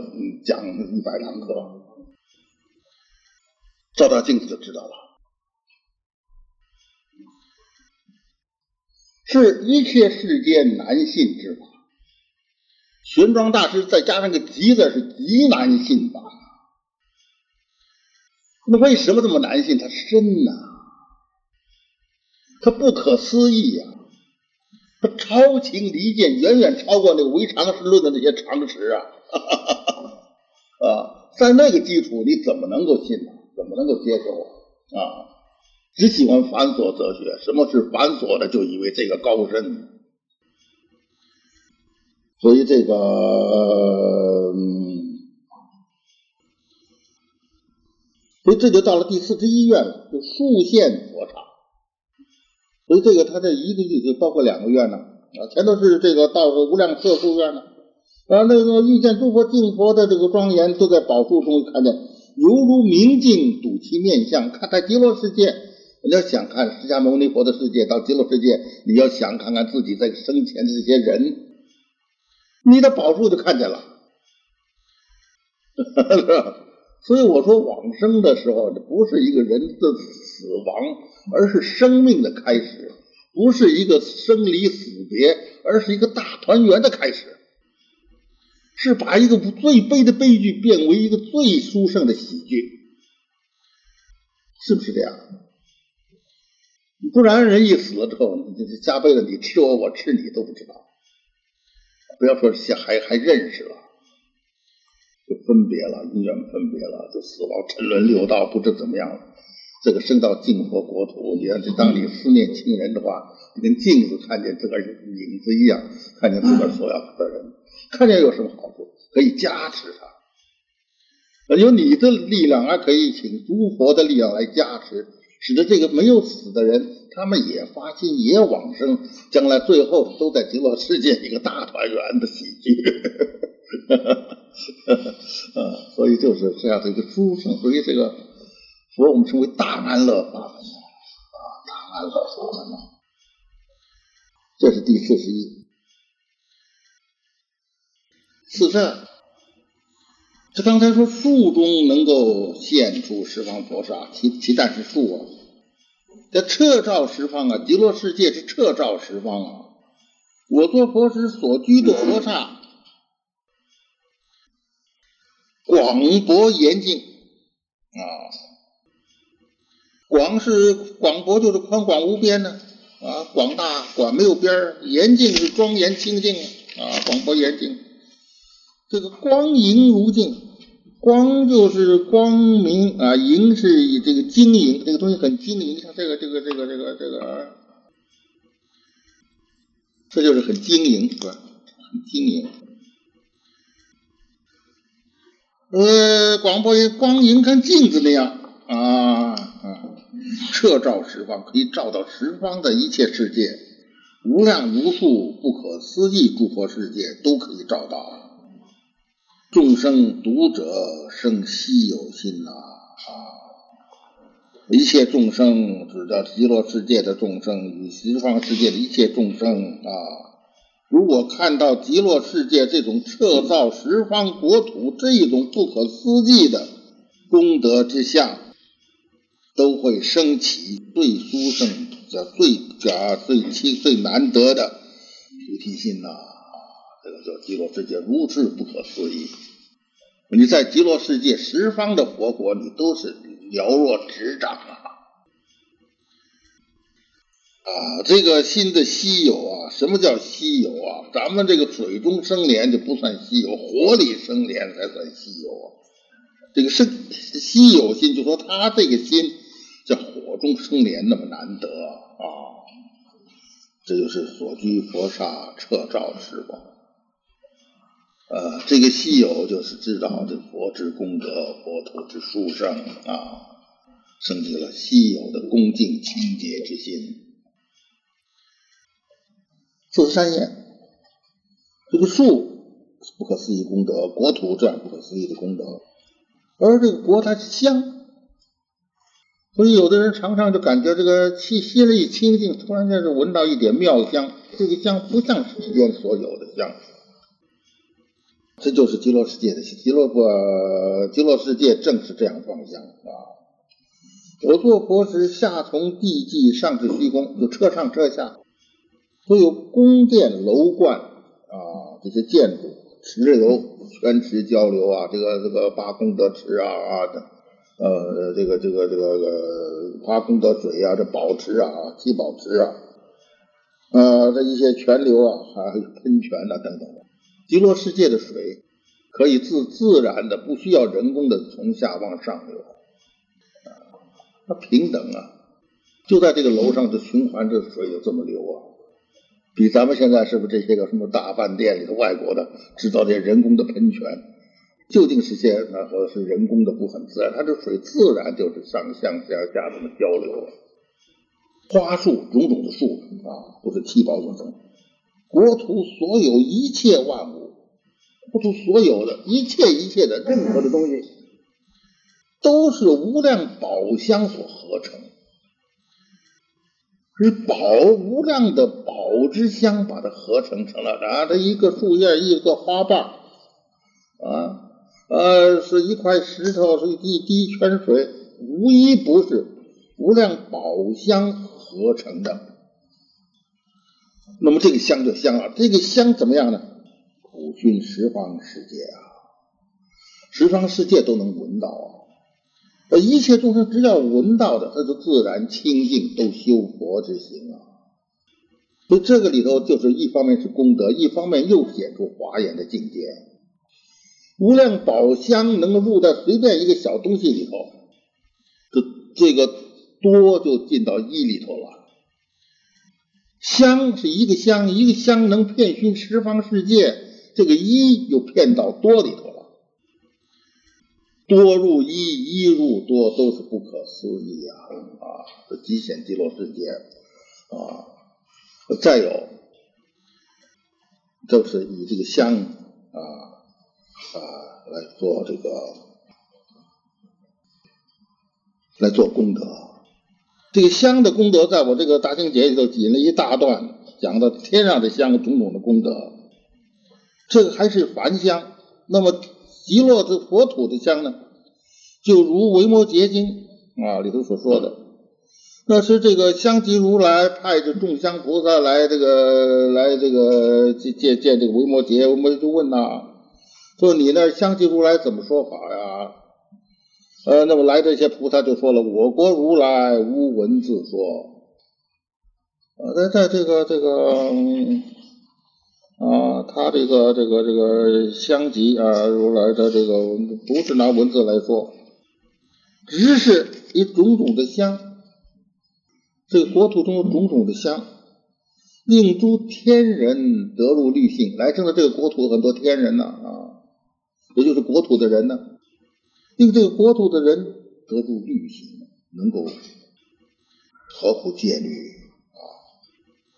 讲一百堂课，照照镜子就知道了。是一切世间难信之法。玄奘大师再加上个“极”字，是极难信的。那为什么这么难信？它深呐，它不可思议呀。他超情离间，远远超过那个唯常识论的那些常识啊！啊，在那个基础，你怎么能够信呢？怎么能够接受啊？只喜欢繁琐哲学，什么是繁琐的，就以为这个高深。所以这个，所以这就到了第四十一愿了，就数现佛刹。所以这个他这一个意思包括两个院呢啊，前头是这个到无量色数愿呢，啊那个遇见诸佛净佛的这个庄严，都在宝树中看见，犹如明镜睹其面相。看在极乐世界，你要想看释迦牟尼佛的世界，到极乐世界，你要想看看自己在生前的这些人，你的宝树就看见了，所以我说往生的时候，这不是一个人的死亡，而是生命的开始；不是一个生离死别，而是一个大团圆的开始。是把一个最悲的悲剧变为一个最殊胜的喜剧，是不是这样？不然人一死了之后，你这加倍了，你吃我，我吃你都不知道。不要说还还认识了。就分别了，因缘分别了，就死亡沉沦六道，不知怎么样了。这个升到净佛国土，你要是当你思念亲人的话，跟镜子看见自个儿影子一样，看见自个儿所要的人，看见有什么好处？可以加持他，有你的力量，还可以请诸佛的力量来加持，使得这个没有死的人，他们也发心，也往生，将来最后都在极乐世界一个大团圆的喜剧。啊，所以就是这样的一个殊胜，所以这个佛我们称为大安乐法门啊，大安乐法门。这是第四十一。四十二，这刚才说树中能够现出十方佛刹，其其但是树啊，这彻照十方啊，极乐世界是彻照十方啊。我做佛时所居的佛刹。广博严净啊，广是广博，就是宽广无边呢啊，广大广没有边儿，严净是庄严清净啊，广博严净。这个光莹如镜，光就是光明啊，莹是以这个晶莹，这个东西很晶莹，像这个这个这个这个这个，这就是很晶莹是吧？很晶莹。呃，广播也光莹跟镜子那样啊啊，彻照十方，可以照到十方的一切世界，无量无数不可思议诸佛世界都可以照到啊。众生读者生稀有心呐啊！一切众生指的极乐世界的众生与十方世界的一切众生啊。如果看到极乐世界这种彻造十方国土这一种不可思议的功德之相，都会升起最殊胜、的最叫最清、最难得的菩提心呐！这个叫极乐世界如是不可思议。你在极乐世界十方的佛国，你都是了若指掌啊！啊，这个新的稀有啊，什么叫稀有啊？咱们这个水中生莲就不算稀有，火里生莲才算稀有啊。这个生稀有心，就说他这个心在火中生莲那么难得啊，这就是所居佛刹彻照时光。呃，这个稀有就是知道这佛之功德，佛土之殊胜啊，升起了稀有的恭敬清洁之心。四山宴，这个树不可思议功德，国土这样不可思议的功德，而这个国它香，所以有的人常常就感觉这个气息了一清净，突然间就闻到一点妙香，这个香不像世间所有的香，这就是极乐世界的极乐不极乐世界正是这样方向啊！我做佛时，下从地际，上至虚空，就车上车下。所有宫殿楼观啊，这些建筑、池流、泉池交流啊，这个这个八功德池啊啊的，呃，这个这个这个呃八功德水啊，这宝池啊、七宝池啊，呃，这一些泉流啊，还有喷泉呐等等的，极乐世界的水可以自自然的，不需要人工的从下往上流，啊，它平等啊，就在这个楼上的循环，这水就这么流啊。比咱们现在是不是这些个什么大饭店里的外国的制造这些人工的喷泉，究竟是些那和是人工的不很自然？它这水自然就是上向下下这么交流。花树种种的树啊，都是七宝所生。国土所有一切万物，付出所有的一切一切的任何的东西，都是无量宝香所合成。是宝无量的宝之香，把它合成成了啊，这一个树叶，一个花瓣，啊，呃，是一块石头，是一滴泉水，无一不是无量宝香合成的。那么这个香就香了，这个香怎么样呢？熏十方世界啊，十方世界都能闻到啊。一切众生只要闻到的，他就自然清净，都修佛之行啊。所以这个里头就是一方面是功德，一方面又显出华严的境界。无量宝香能够入在随便一个小东西里头，这这个多就进到一里头了。香是一个香，一个香能遍熏十方世界，这个一又骗到多里头了。多入一，一入多，都是不可思议啊！啊，这极显极乐世界啊！再有，就是以这个香啊啊来做这个来做功德。这个香的功德，在我这个大清节里头引了一大段，讲到天上的香种种的功德。这个还是凡香，那么极乐的佛土的香呢？就如《维摩诘经》啊里头所说的，那是这个香积如来派着众香菩萨来这个来这个见见见这个维摩诘，维摩就问呐，说你那香积如来怎么说法呀？呃，那么来这些菩萨就说了，我国如来无文字说，啊，在在这个这个啊，他这个这个这个香积啊如来的这个不是拿文字来说。只是以种种的香，这个国土中有种种的香，令诸天人得入律性。来生的这个国土很多天人呐啊，也就是国土的人呢，令这个国土的人得入律性，能够合乎戒律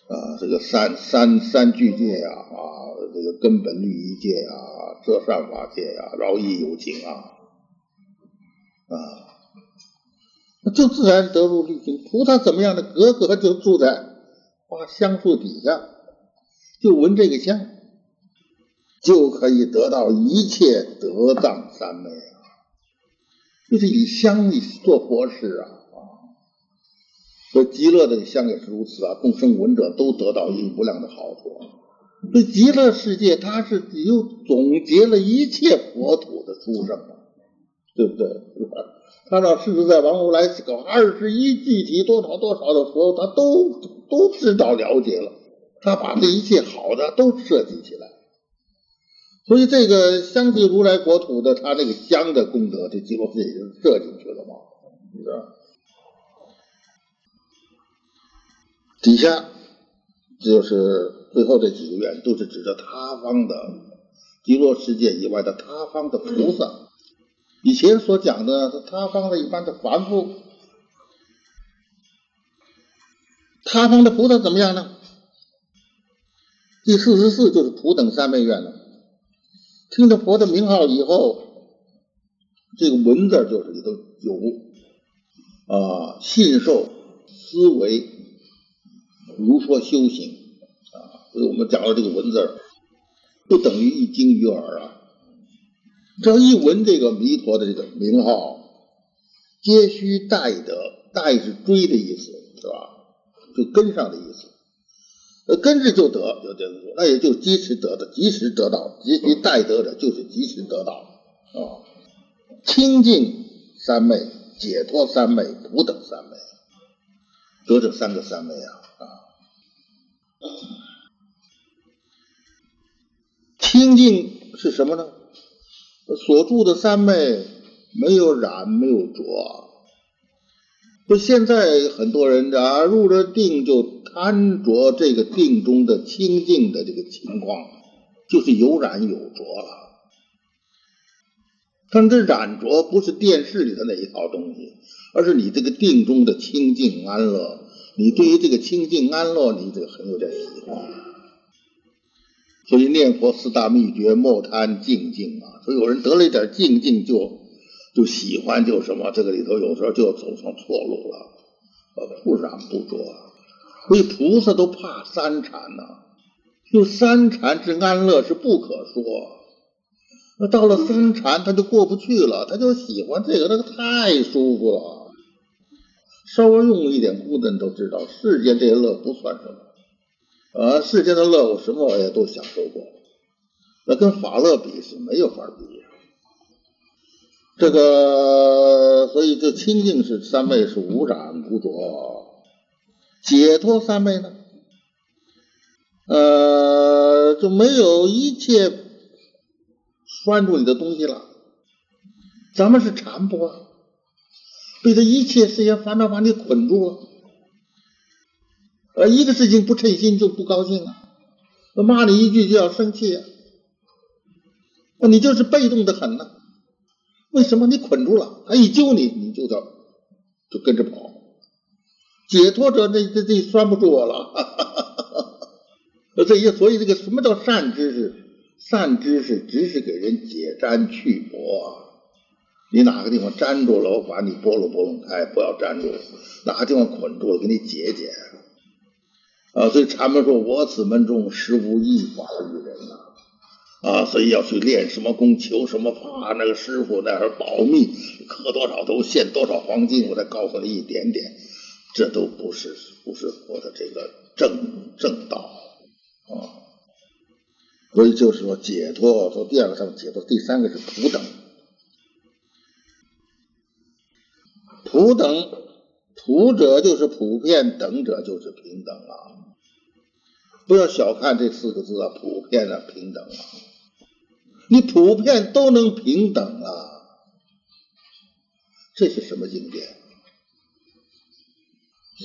啊，这个三三三聚戒呀啊，这个根本律仪戒呀，这善法戒呀，饶益有情啊啊。那就自然得入律性。菩萨怎么样呢？格格就住在花香树底下，就闻这个香，就可以得到一切德藏三昧啊！就是以香做佛事啊！所以极乐的香也是如此啊，众生闻者都得到无量的好处。所以极乐世界它是又总结了一切佛土的殊胜啊，对不对？他让世自在王如来搞二十一具体多少多少的佛，他都都知道了解了，他把这一切好的都设计起来。所以这个相继如来国土的他这个香的功德，这极乐世界就设进去了嘛，是吧？底下就是最后这几个愿，都是指着他方的极乐世界以外的他方的菩萨。以前所讲的是他方的一般的凡夫，他方的菩萨怎么样呢？第四十四就是普等三昧愿了。听着佛的名号以后，这个文字就是里头有啊信受思维如说修行啊，所以我们讲到这个文字，不等于一经于耳啊。只要一闻这个弥陀的这个名号，皆须待得，待是追的意思，是吧？就跟上的意思。呃，跟着就得，就这么说，那也就及时得的，及时得到，及时待得的，就是及时得到啊。清净三昧、解脱三昧、普等三昧，得这三个三昧啊。清净是什么呢？所住的三昧没有染，没有浊。不，现在很多人啊，入了定就贪着这个定中的清净的这个情况，就是有染有着了。但这染着不是电视里的那一套东西，而是你这个定中的清净安乐。你对于这个清净安乐，你这个很有点喜欢。所以念佛四大秘诀，莫贪静静啊。所以有人得了一点静静就。就喜欢就什么，这个里头有时候就走上错路了，呃，不染不着，所以菩萨都怕三禅呐，就三禅之安乐是不可说。那到了三禅他就过不去了，他就喜欢这个，那个太舒服了。稍微用一点功的都知道，世间这些乐不算什么，啊，世间的乐我什么我也都享受过，那跟法乐比是没有法比。这个，所以这清净是三昧是无染无浊，解脱三昧呢，呃，就没有一切拴住你的东西了。咱们是缠不啊，被这一切事业烦恼把你捆住了，呃，一个事情不称心就不高兴啊，骂你一句就要生气啊，那你就是被动的很呢。为什么你捆住了？他一揪你，你就叫就跟着跑。解脱者，这这这拴不住我了。这些，所以这个什么叫善知识？善知识只是给人解粘去魔。你哪个地方粘住了，我把你拨弄拨弄开，不要粘住；哪个地方捆住了，给你解解。啊，所以禅门说：“我此门中实无一法于人呐。”啊，所以要去练什么功，求什么法，那个师傅那儿保密，磕多少头，献多少黄金，我再告诉你一点点，这都不是不是佛的这个正正道啊。所以就是说解脱，说第二个上解脱，第三个是普等，普等普者就是普遍，等者就是平等啊。不要小看这四个字啊，普遍啊，平等啊。你普遍都能平等啊，这是什么境界？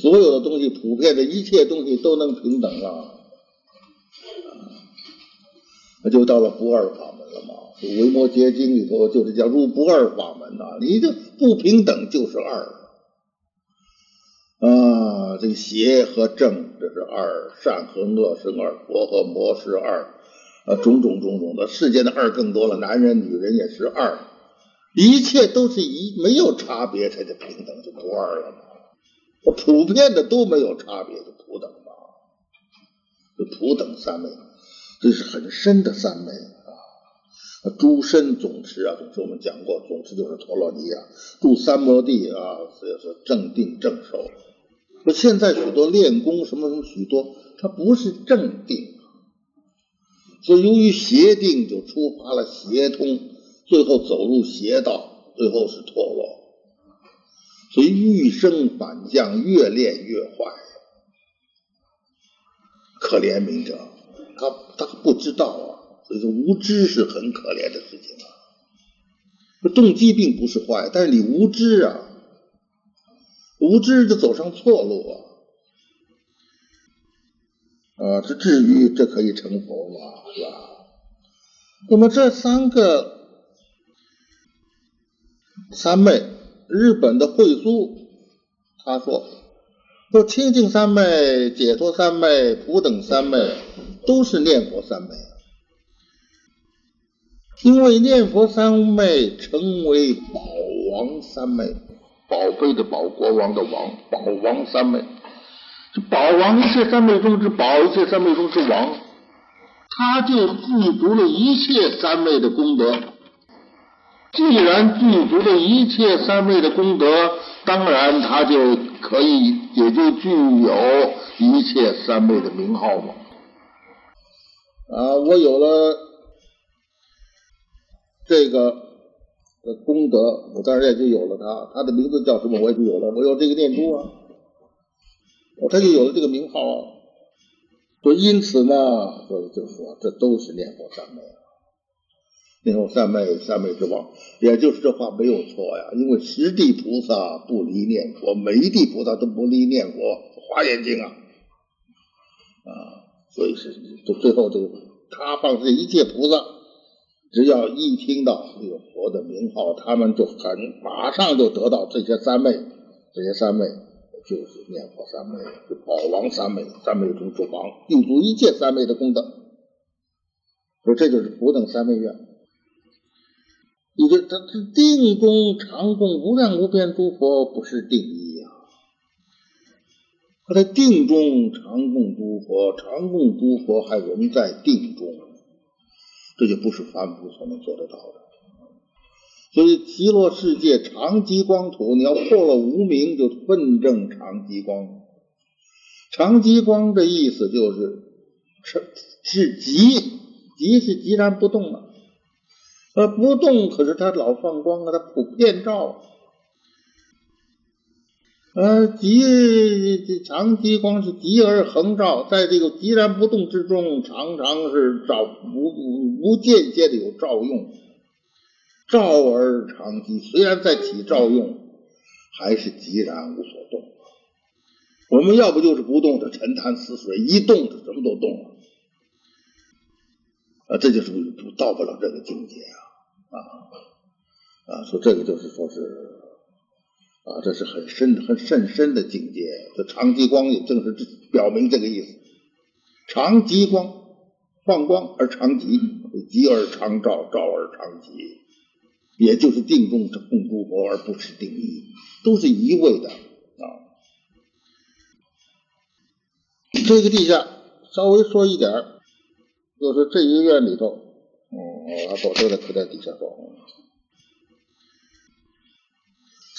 所有的东西，普遍的一切东西都能平等啊，那就到了不二法门了嘛。《维摩诘经》里头就是叫入不二法门呐。你这不平等就是二啊，这个邪和正这是二，善和恶是二，佛和魔是二。啊，种种种种的世间的二更多了，男人女人也是二，一切都是一没有差别才叫平等，就不二了嘛。普遍的都没有差别，就普等嘛，就普等三昧，这是很深的三昧啊。诸身总持啊，总持我们讲过，总持就是陀罗尼啊，住三摩地啊，所以说正定正受。那现在许多练功什么什么许多，它不是正定。所以，由于邪定，就触发了邪通，最后走入邪道，最后是堕落。所以，欲生反降，越练越坏。可怜悯者，他他不知道啊，所以说无知是很可怜的事情啊。动机并不是坏，但是你无知啊，无知就走上错路啊，啊，这至于这可以成佛吗？是吧？那么这三个三昧，日本的慧苏他说，说清净三昧、解脱三昧、普等三昧都是念佛三昧。因为念佛三昧成为宝王三昧，宝贝的宝，国王的王，宝王三昧。这宝王一切三昧中之宝，一切三昧中之王，他就具足了一切三昧的功德。既然具足了一切三昧的功德，当然他就可以，也就具有一切三昧的名号嘛。啊，我有了。这个的功德，我当然也就有了他，他的名字叫什么，我也就有了。我有这个念珠啊，我他就有了这个名号啊。说因此呢，所以就说这都是念佛三昧，念佛三昧，三昧之王，也就是这话没有错呀。因为十地菩萨不离念佛，每一地菩萨都不离念佛，华严经啊，啊，所以是就最后这个他放这一切菩萨。只要一听到这个佛的名号，他们就很马上就得到这些三昧，这些三昧就是念佛三昧，是宝王三昧，三昧中之王，具足一切三昧的功德。说这就是不等三昧愿。你这这这定中常供无量无边诸佛，不是定。他在定中常供诸佛，常供诸佛还仍在定中。这就不是凡夫所能做得到的，所以极乐世界常极光土，你要破了无明，就奋正常极光。常极光的意思就是是是极，极是极然不动了，呃，不动可是它老放光啊，它普遍照。呃，极长极光是极而恒照，在这个寂然不动之中，常常是照无无间接的有照用，照而长极，虽然在起照用，还是寂然无所动。我们要不就是不动的沉潭死水，一动就什么都动了，啊，这就是到不了这个境界啊啊啊！说这个就是说是。啊，这是很深、很甚深的境界。这长极光也正是表明这个意思。长极光放光而长极，极而长照，照而长极，也就是定中供诸佛，而不是定义，都是一味的啊。这个地下稍微说一点，就是这一个院里头，哦，他把这个可在底下说。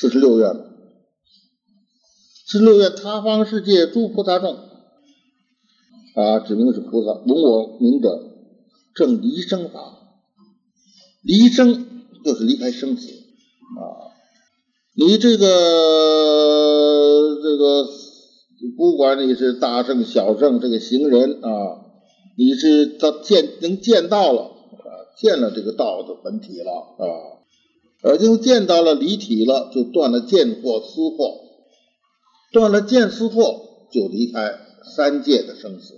四十六愿，四十六愿他方世界诸菩萨众啊，指明是菩萨。闻我名者，正离生法。离生就是离开生死啊。你这个这个，不管你是大圣小圣，这个行人啊，你是到见能见到了啊，见了这个道的本体了啊。而就见到了离体了，就断了见惑思惑，断了见思惑，就离开三界的生死，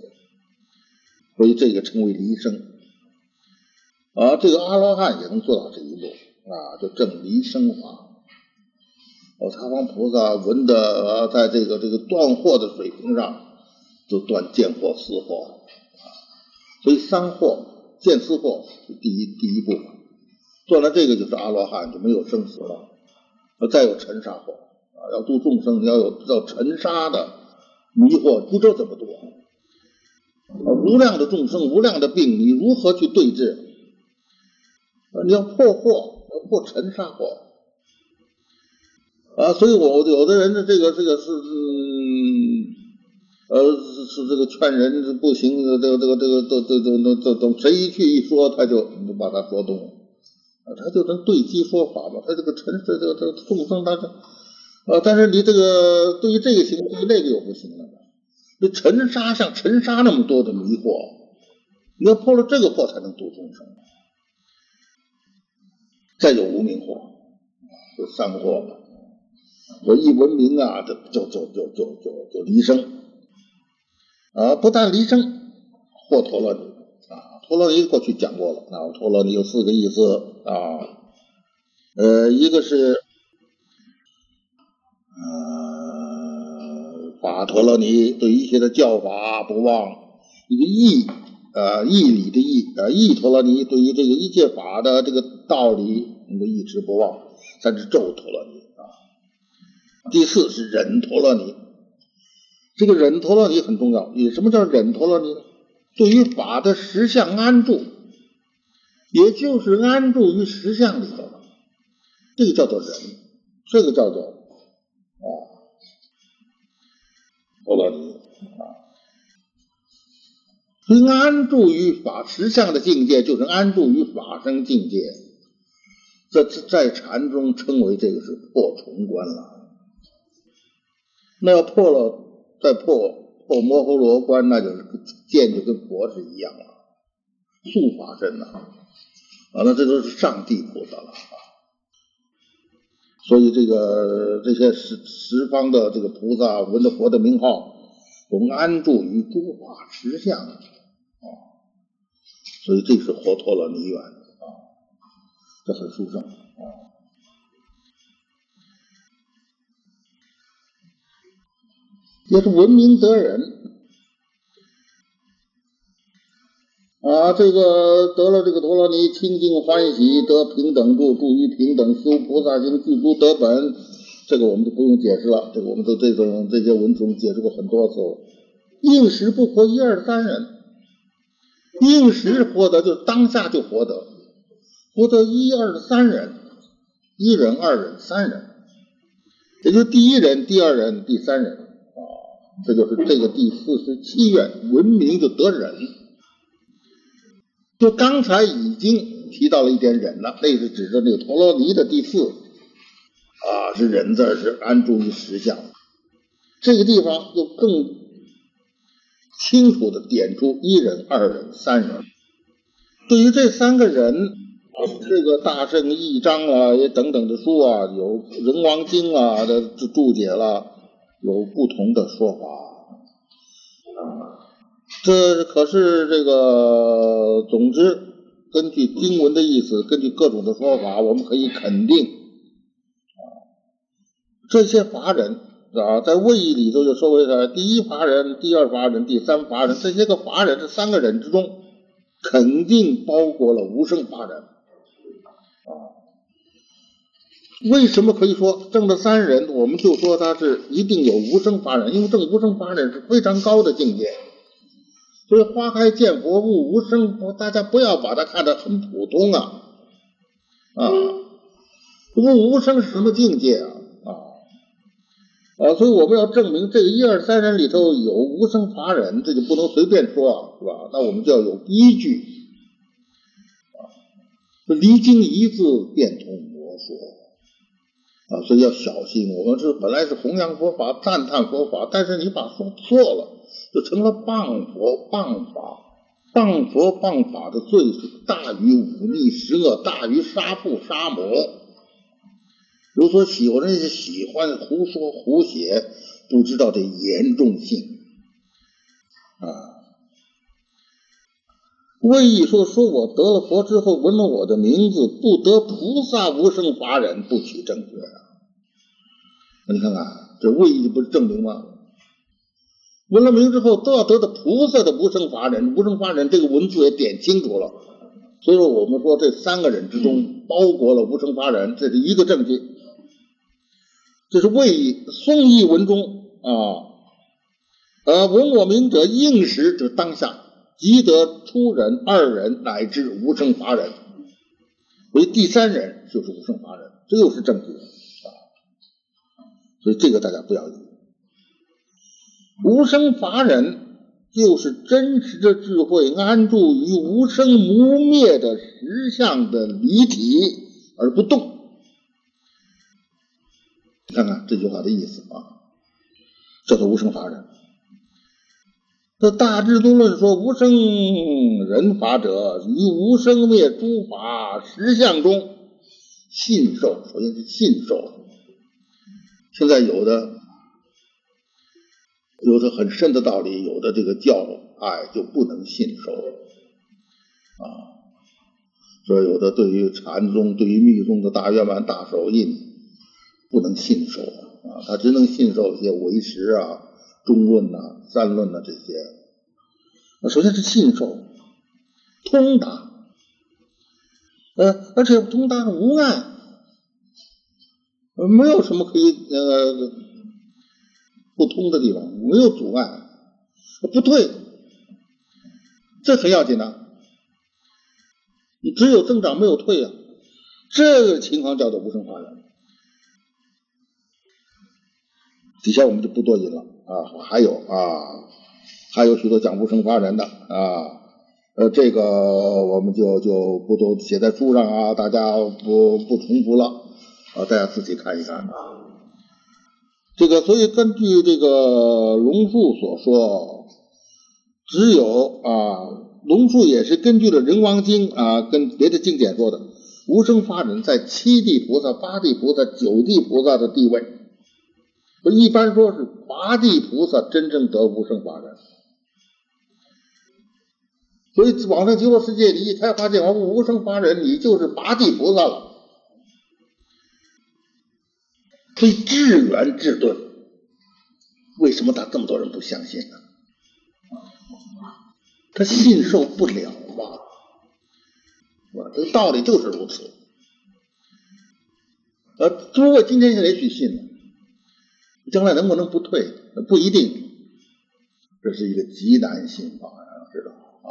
所以这个称为离生。啊，这个阿罗汉也能做到这一步啊，就证离生法。我擦方菩萨闻的，在这个这个断惑的水平上，就断见惑思惑，所以三惑见思惑是第一第一步。做了这个就是阿罗汉，就没有生死了。再有尘沙惑啊，要度众生，你要有叫尘沙的迷惑，不知道怎么度啊。无量的众生，无量的病，你如何去对治？你要破惑，要破尘沙惑啊。所以我有的人的这个这个是是呃是这个劝人不行，这个这个这个都都都都都谁一去一说，他就把他说动了。啊，他就能对机说法嘛？他这个尘世，这个这个众生，他是，呃，但是你这个对于这个行，对于那个又不行了。这尘沙像尘沙那么多的迷惑，你要破了这个惑，才能度众生。再有无名惑，就三惑嘛。我一闻名啊，就就就就就就就离生啊！不但离生，或陀罗尼啊，陀罗尼过去讲过了啊。陀罗尼有四个意思啊，呃，一个是呃法陀罗尼，对一切的教法不忘；一个义啊义理的义啊义陀罗尼，对于这个一切法的这个道理能够一直不忘。三是咒陀罗尼啊。第四是忍陀罗尼，这个忍陀罗尼很重要。你什么叫忍陀罗尼？对于法的实相安住，也就是安住于实相里头，这个叫做人，这个叫做啊陀罗尼啊。安住于法实相的境界，就是安住于法身境界。在在禅中称为这个是破重关了。那要破了，再破破摩诃罗关，那就是剑就跟佛是一样了，速法身呐，啊，那这都是上帝菩萨了。啊。所以这个这些十十方的这个菩萨闻着佛的名号，我们安住于诸法实相啊，所以这是活脱了弥愿啊，这很殊胜啊。也是闻名得人。啊！这个得了这个陀罗尼，清净欢喜，得平等住，住于平等，修菩萨行，具足得本。这个我们就不用解释了，这个我们都这种这些文中解释过很多次。应时不活一二三人，应时获得就当下就获得，获得一二三人，一人、二人、三人，也就第一人、第二人、第三人啊。这就是这个第四十七愿，闻名就得忍。就刚才已经提到了一点忍了，那是指着那个陀罗尼的第四啊，是忍字是安住于实相。这个地方又更清楚的点出一人、二人、三人。对于这三个人，这个大圣义章啊，也等等的书啊，有人王经啊的注解了。有不同的说法，这可是这个，总之，根据经文的意思，根据各种的说法，我们可以肯定啊，这些法人啊，在位义里头就说为了第一法人、第二法人、第三法人，这些个法人这三个人之中，肯定包括了无生法人。啊为什么可以说证了三人，我们就说他是一定有无生法忍，因为正无生法忍是非常高的境界。所以花开见佛，悟无生，大家不要把它看得很普通啊啊！悟无生是什么境界啊啊啊！所以我们要证明这个一二三人里头有无生法忍，这就不能随便说啊，是吧？那我们就要有依据啊！离经一字，变通魔说。啊，所以要小心。我们是本来是弘扬佛法、赞叹佛法，但是你把说错了，就成了谤佛、谤法、谤佛、谤法的罪是大于忤逆十恶，大于杀父杀母。有所喜欢人喜欢胡说胡写，不知道这严重性啊。为意说说我得了佛之后，闻了我的名字，不得菩萨无生法忍，不取正觉啊！你看看，这为意不是证明吗？闻了名之后，都要得到菩萨的无生法忍，无生法忍这个文字也点清楚了。所以说，我们说这三个人之中，包括了无生法忍，这是一个证据。这是为意宋义文中啊，呃，闻我名者应时，就当下。即得出人、二人乃至无生法忍，为第三人就是无生法忍，这又是证据啊！所以这个大家不要疑。无生法忍就是真实的智慧安住于无生无灭的实相的离体而不动。你看看这句话的意思啊，叫做无生法忍。这大智度论说无生人法者，于无生灭诸法实相中信受。首先是信受。现在有的有的很深的道理，有的这个教哎就不能信受啊。说有的对于禅宗、对于密宗的大圆满、大手印不能信受啊，他只能信受一些唯识啊、中论呐、三论呐这些。首先是信受，通达，呃，而且通达无碍。没有什么可以呃不通的地方，没有阻碍，不退，这很要紧的。你只有增长没有退啊，这个情况叫做无生法忍。底下我们就不多引了啊，还有啊，还有许多讲无生法忍的啊，呃，这个我们就就不都写在书上啊，大家不不重复了。啊，大家自己看一看啊。这个，所以根据这个龙树所说，只有啊，龙树也是根据了《人王经》啊，跟别的经典说的，无生法忍在七地菩萨、八地菩萨、九地菩萨的地位，不一般说是八地菩萨真正得无生法忍。所以往生极乐世界，你一开发见完无生法忍，你就是八地菩萨了。所以智圆智钝，为什么他这么多人不相信呢？他信受不了啊！这个道理就是如此。呃，诸位今天也许信了，将来能不能不退？不一定。这是一个极难信法，知道啊？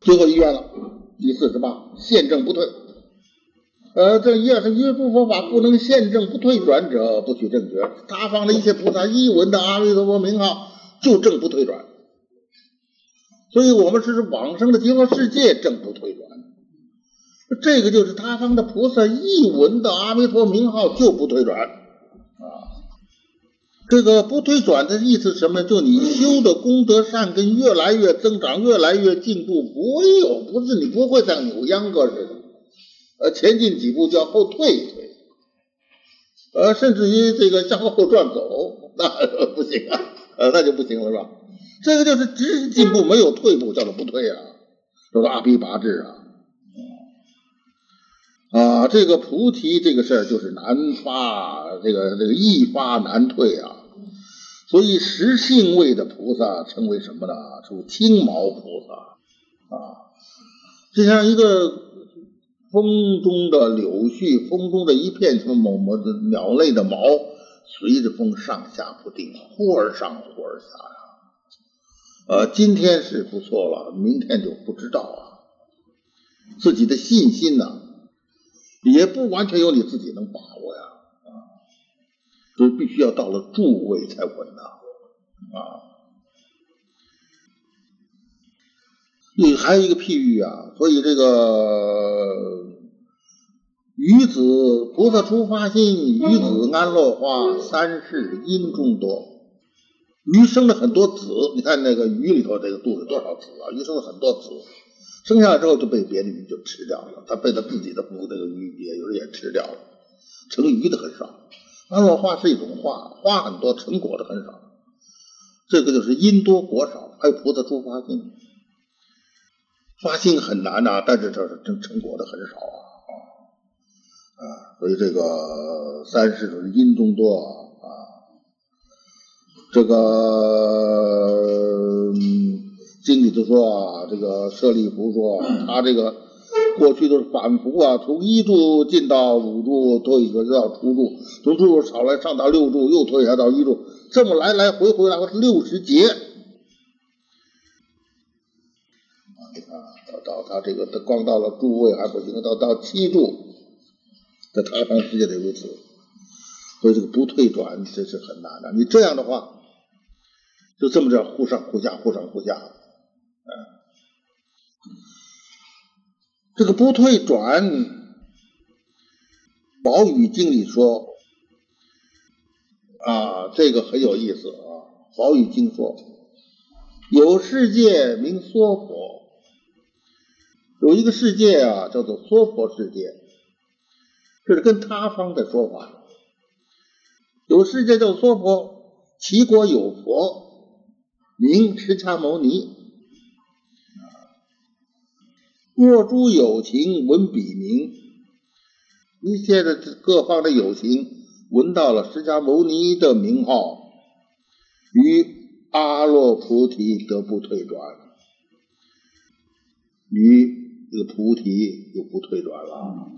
最后一愿了，第四十八，现证不退。呃，这也是一诸佛法不能现证不退转者，不取正觉。他方的一切菩萨一闻的阿弥陀佛名号，就证不退转。所以我们是往生的极乐世界证不退转。这个就是他方的菩萨一闻的阿弥陀名号就不退转啊。这个不退转的意思什么？就你修的功德善根越来越增长，越来越进步，不有，不是你不会像扭秧歌似的。呃，前进几步就要后退一退，呃，甚至于这个向后转走，那 不行啊，呃，那就不行了，是吧？这个就是只进步没有退步，叫做不退啊，叫做阿鼻拔智啊。啊，这个菩提这个事儿就是难发，这个这个易发难退啊。所以实性位的菩萨称为什么呢？称青毛菩萨啊，就像一个。风中的柳絮，风中的一片什么某某的鸟类的毛，随着风上下不定，忽而上忽而下呀。呃，今天是不错了，明天就不知道啊。自己的信心呢，也不完全由你自己能把握呀啊，所以必须要到了诸位才稳呐啊。你还有一个譬喻啊，所以这个鱼子菩萨出发心，鱼子安乐花，三世因众多。鱼生了很多子，你看那个鱼里头这个肚子多少子啊？鱼生了很多子，生下来之后就被别的鱼就吃掉了，它被它自己的父这个鱼也有人也吃掉了，成鱼的很少。安乐花是一种花，花很多，成果的很少。这个就是因多果少，还有菩萨出发心。发心很难呐，但是这是成成果的很少啊啊，所以这个三世是因中多啊，这个经里头说啊，这个舍利弗说他这个过去都是反复啊，从一柱进到五柱，退一个到初柱，从初柱少来上到六柱，又退下到一柱，这么来来回回来六十劫。到他这个，他光到了诸位还不行，到到七柱，在他方世界得如此，所以这个不退转这是很难的。你这样的话，就这么着忽上忽下，忽上忽下，嗯，这个不退转，《宝语经》里说，啊，这个很有意思啊。宝与经说，有世界名娑婆，有一个世界啊，叫做娑婆世界，这是跟他方的说法。有世界叫娑婆，其国有佛，名释迦牟尼。若诸有情闻彼名，一切的各方的有情闻到了释迦牟尼的名号，于阿罗菩提得不退转，于这个菩提就不退转了。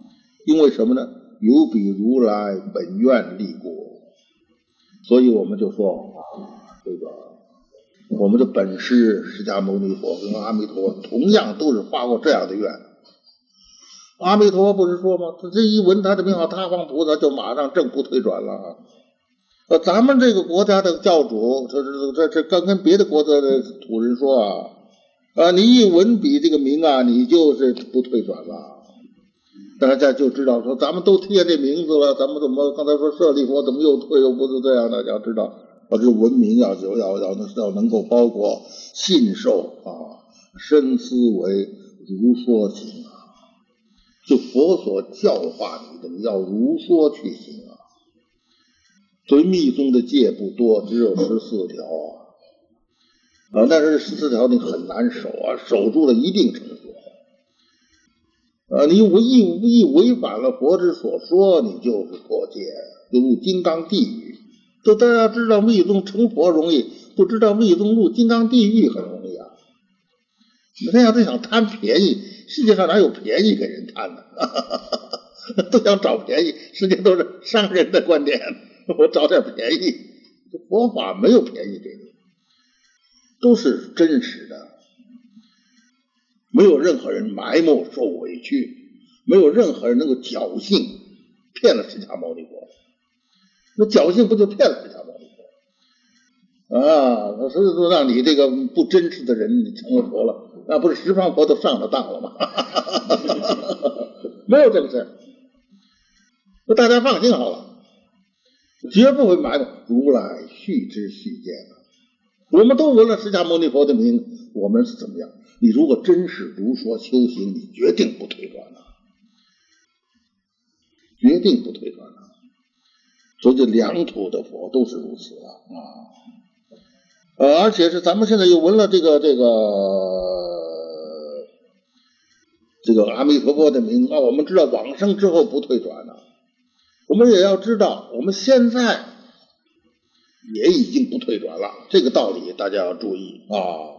因为什么呢？有比如来本愿立国。所以我们就说啊，这个我们的本师释迦牟尼佛跟阿弥陀佛同样都是发过这样的愿。阿弥陀佛不是说吗？他这一闻他的名号，他方菩萨就马上正不退转了。呃，咱们这个国家的教主，这这这这刚跟别的国家的土人说啊，啊，你一文笔这个名啊，你就是不退转了。大家就知道说，咱们都贴这名字了，咱们怎么刚才说舍利佛怎么又退又不是这样大家知道，啊这文明要就要要要能够包括信受啊，深思维如说行啊，就佛所教化你的，你要如说去行啊。所以密宗的戒不多，只有十四条啊，啊，但是十四条你很难守啊，守住了一定成佛。啊，你无意无意违反了佛之所说，你就是破戒，就入金刚地狱。就大家知道密宗成佛容易，不知道密宗入金刚地狱很容易啊。你这要是想贪便宜，世界上哪有便宜给人贪的？都想找便宜，世界都是商人的观点。我找点便宜，这佛法没有便宜给你，都是真实的。没有任何人埋没受委屈，没有任何人能够侥幸骗了释迦牟尼佛。那侥幸不就骗了释迦牟尼佛？啊，那所以说让你这个不真实的人成了佛了，那不是十方佛都上了当了吗？没有这个事那大家放心好了，绝不会埋没。如来续之续见，我们都闻了释迦牟尼佛的名，我们是怎么样？你如果真是如说修行，你决定不退转了，决定不退转了。所以这两土的佛都是如此啊！呃，而且是咱们现在又闻了这个这个这个阿弥陀佛的名啊，我们知道往生之后不退转了，我们也要知道我们现在也已经不退转了，这个道理大家要注意啊。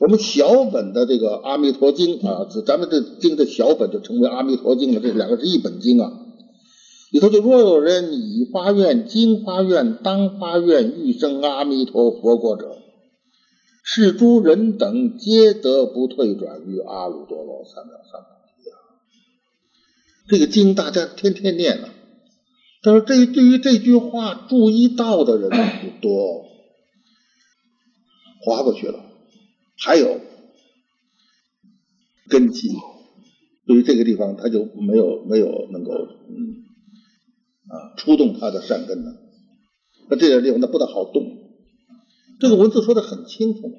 我们小本的这个《阿弥陀经》啊，咱们这经的小本就称为《阿弥陀经》了。这两个是一本经啊。里头就若有人以发愿、今发愿、当发愿欲生阿弥陀佛国者，是诸人等皆得不退转于阿耨多罗三藐三菩提啊。这个经大家天天念了，但是这对于这句话注意到的人不多，划过去了。还有根基，对于这个地方，他就没有没有能够嗯啊触动他的善根了。那这个地方他不大好动。这个文字说的很清楚，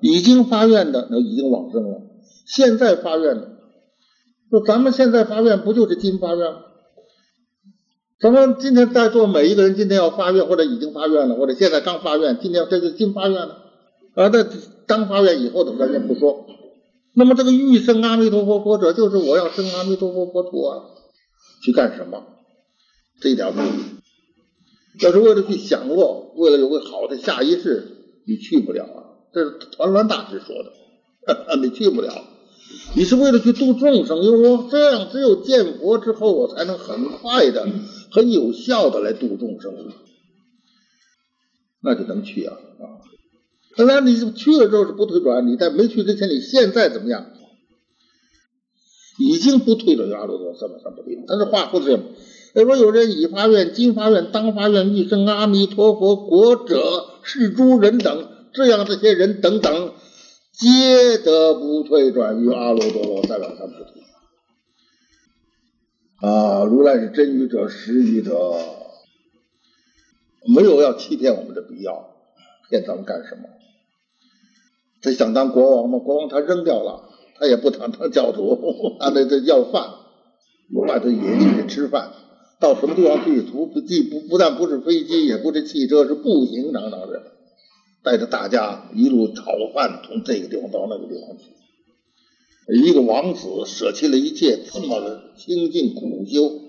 已经发愿的那已经往生了，现在发愿的，说咱们现在发愿不就是今发愿吗？咱们今天在座每一个人今天要发愿，或者已经发愿了，或者现在刚发愿，今天这是今发愿了。啊，那刚发愿以后的咱先不说。那么这个欲生阿弥陀佛佛者，就是我要生阿弥陀佛佛陀啊，去干什么？这一点目的，要是为了去享乐，为了有个好的下一世，你去不了啊。这是团栾大师说的，你去不了。你是为了去度众生，因为我这样只有见佛之后，我才能很快的、很有效的来度众生，那就能去啊啊。当然，你去了之后是不退转，你在没去之前，你现在怎么样？已经不退转阿罗多三藐三菩提了。但是话说是这样：若有人已发愿、今发愿、当发愿欲生阿弥陀佛国者，是诸人等，这样这些人等等，皆得不退转于阿罗多罗三藐三菩提。啊，如来是真语者、实语者。没有要欺骗我们的必要，骗咱们干什么？他想当国王吗？国王他扔掉了，他也不当当教徒，他那这要饭，外头野地里吃饭，到什么地方去？不不既不不但不是飞机，也不是汽车，是步行，常常是带着大家一路炒饭，从这个地方到那个地方去。一个王子舍弃了一切，这么的清净苦修，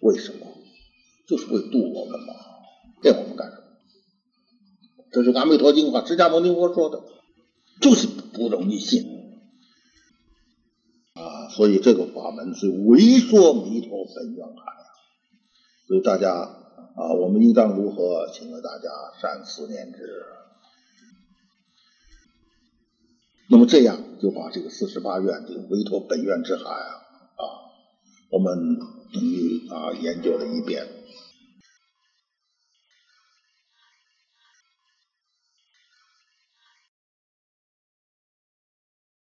为什么？就是为度我们嘛，骗我们干什么？这是《阿弥陀经》话，释迦牟尼佛说的。就是不容易信啊，所以这个法门是为说弥陀本愿海啊，所以大家啊，我们应当如何，请问大家善思念之。那么这样就把这个四十八愿这个维陀本院之海啊啊，我们等于啊研究了一遍。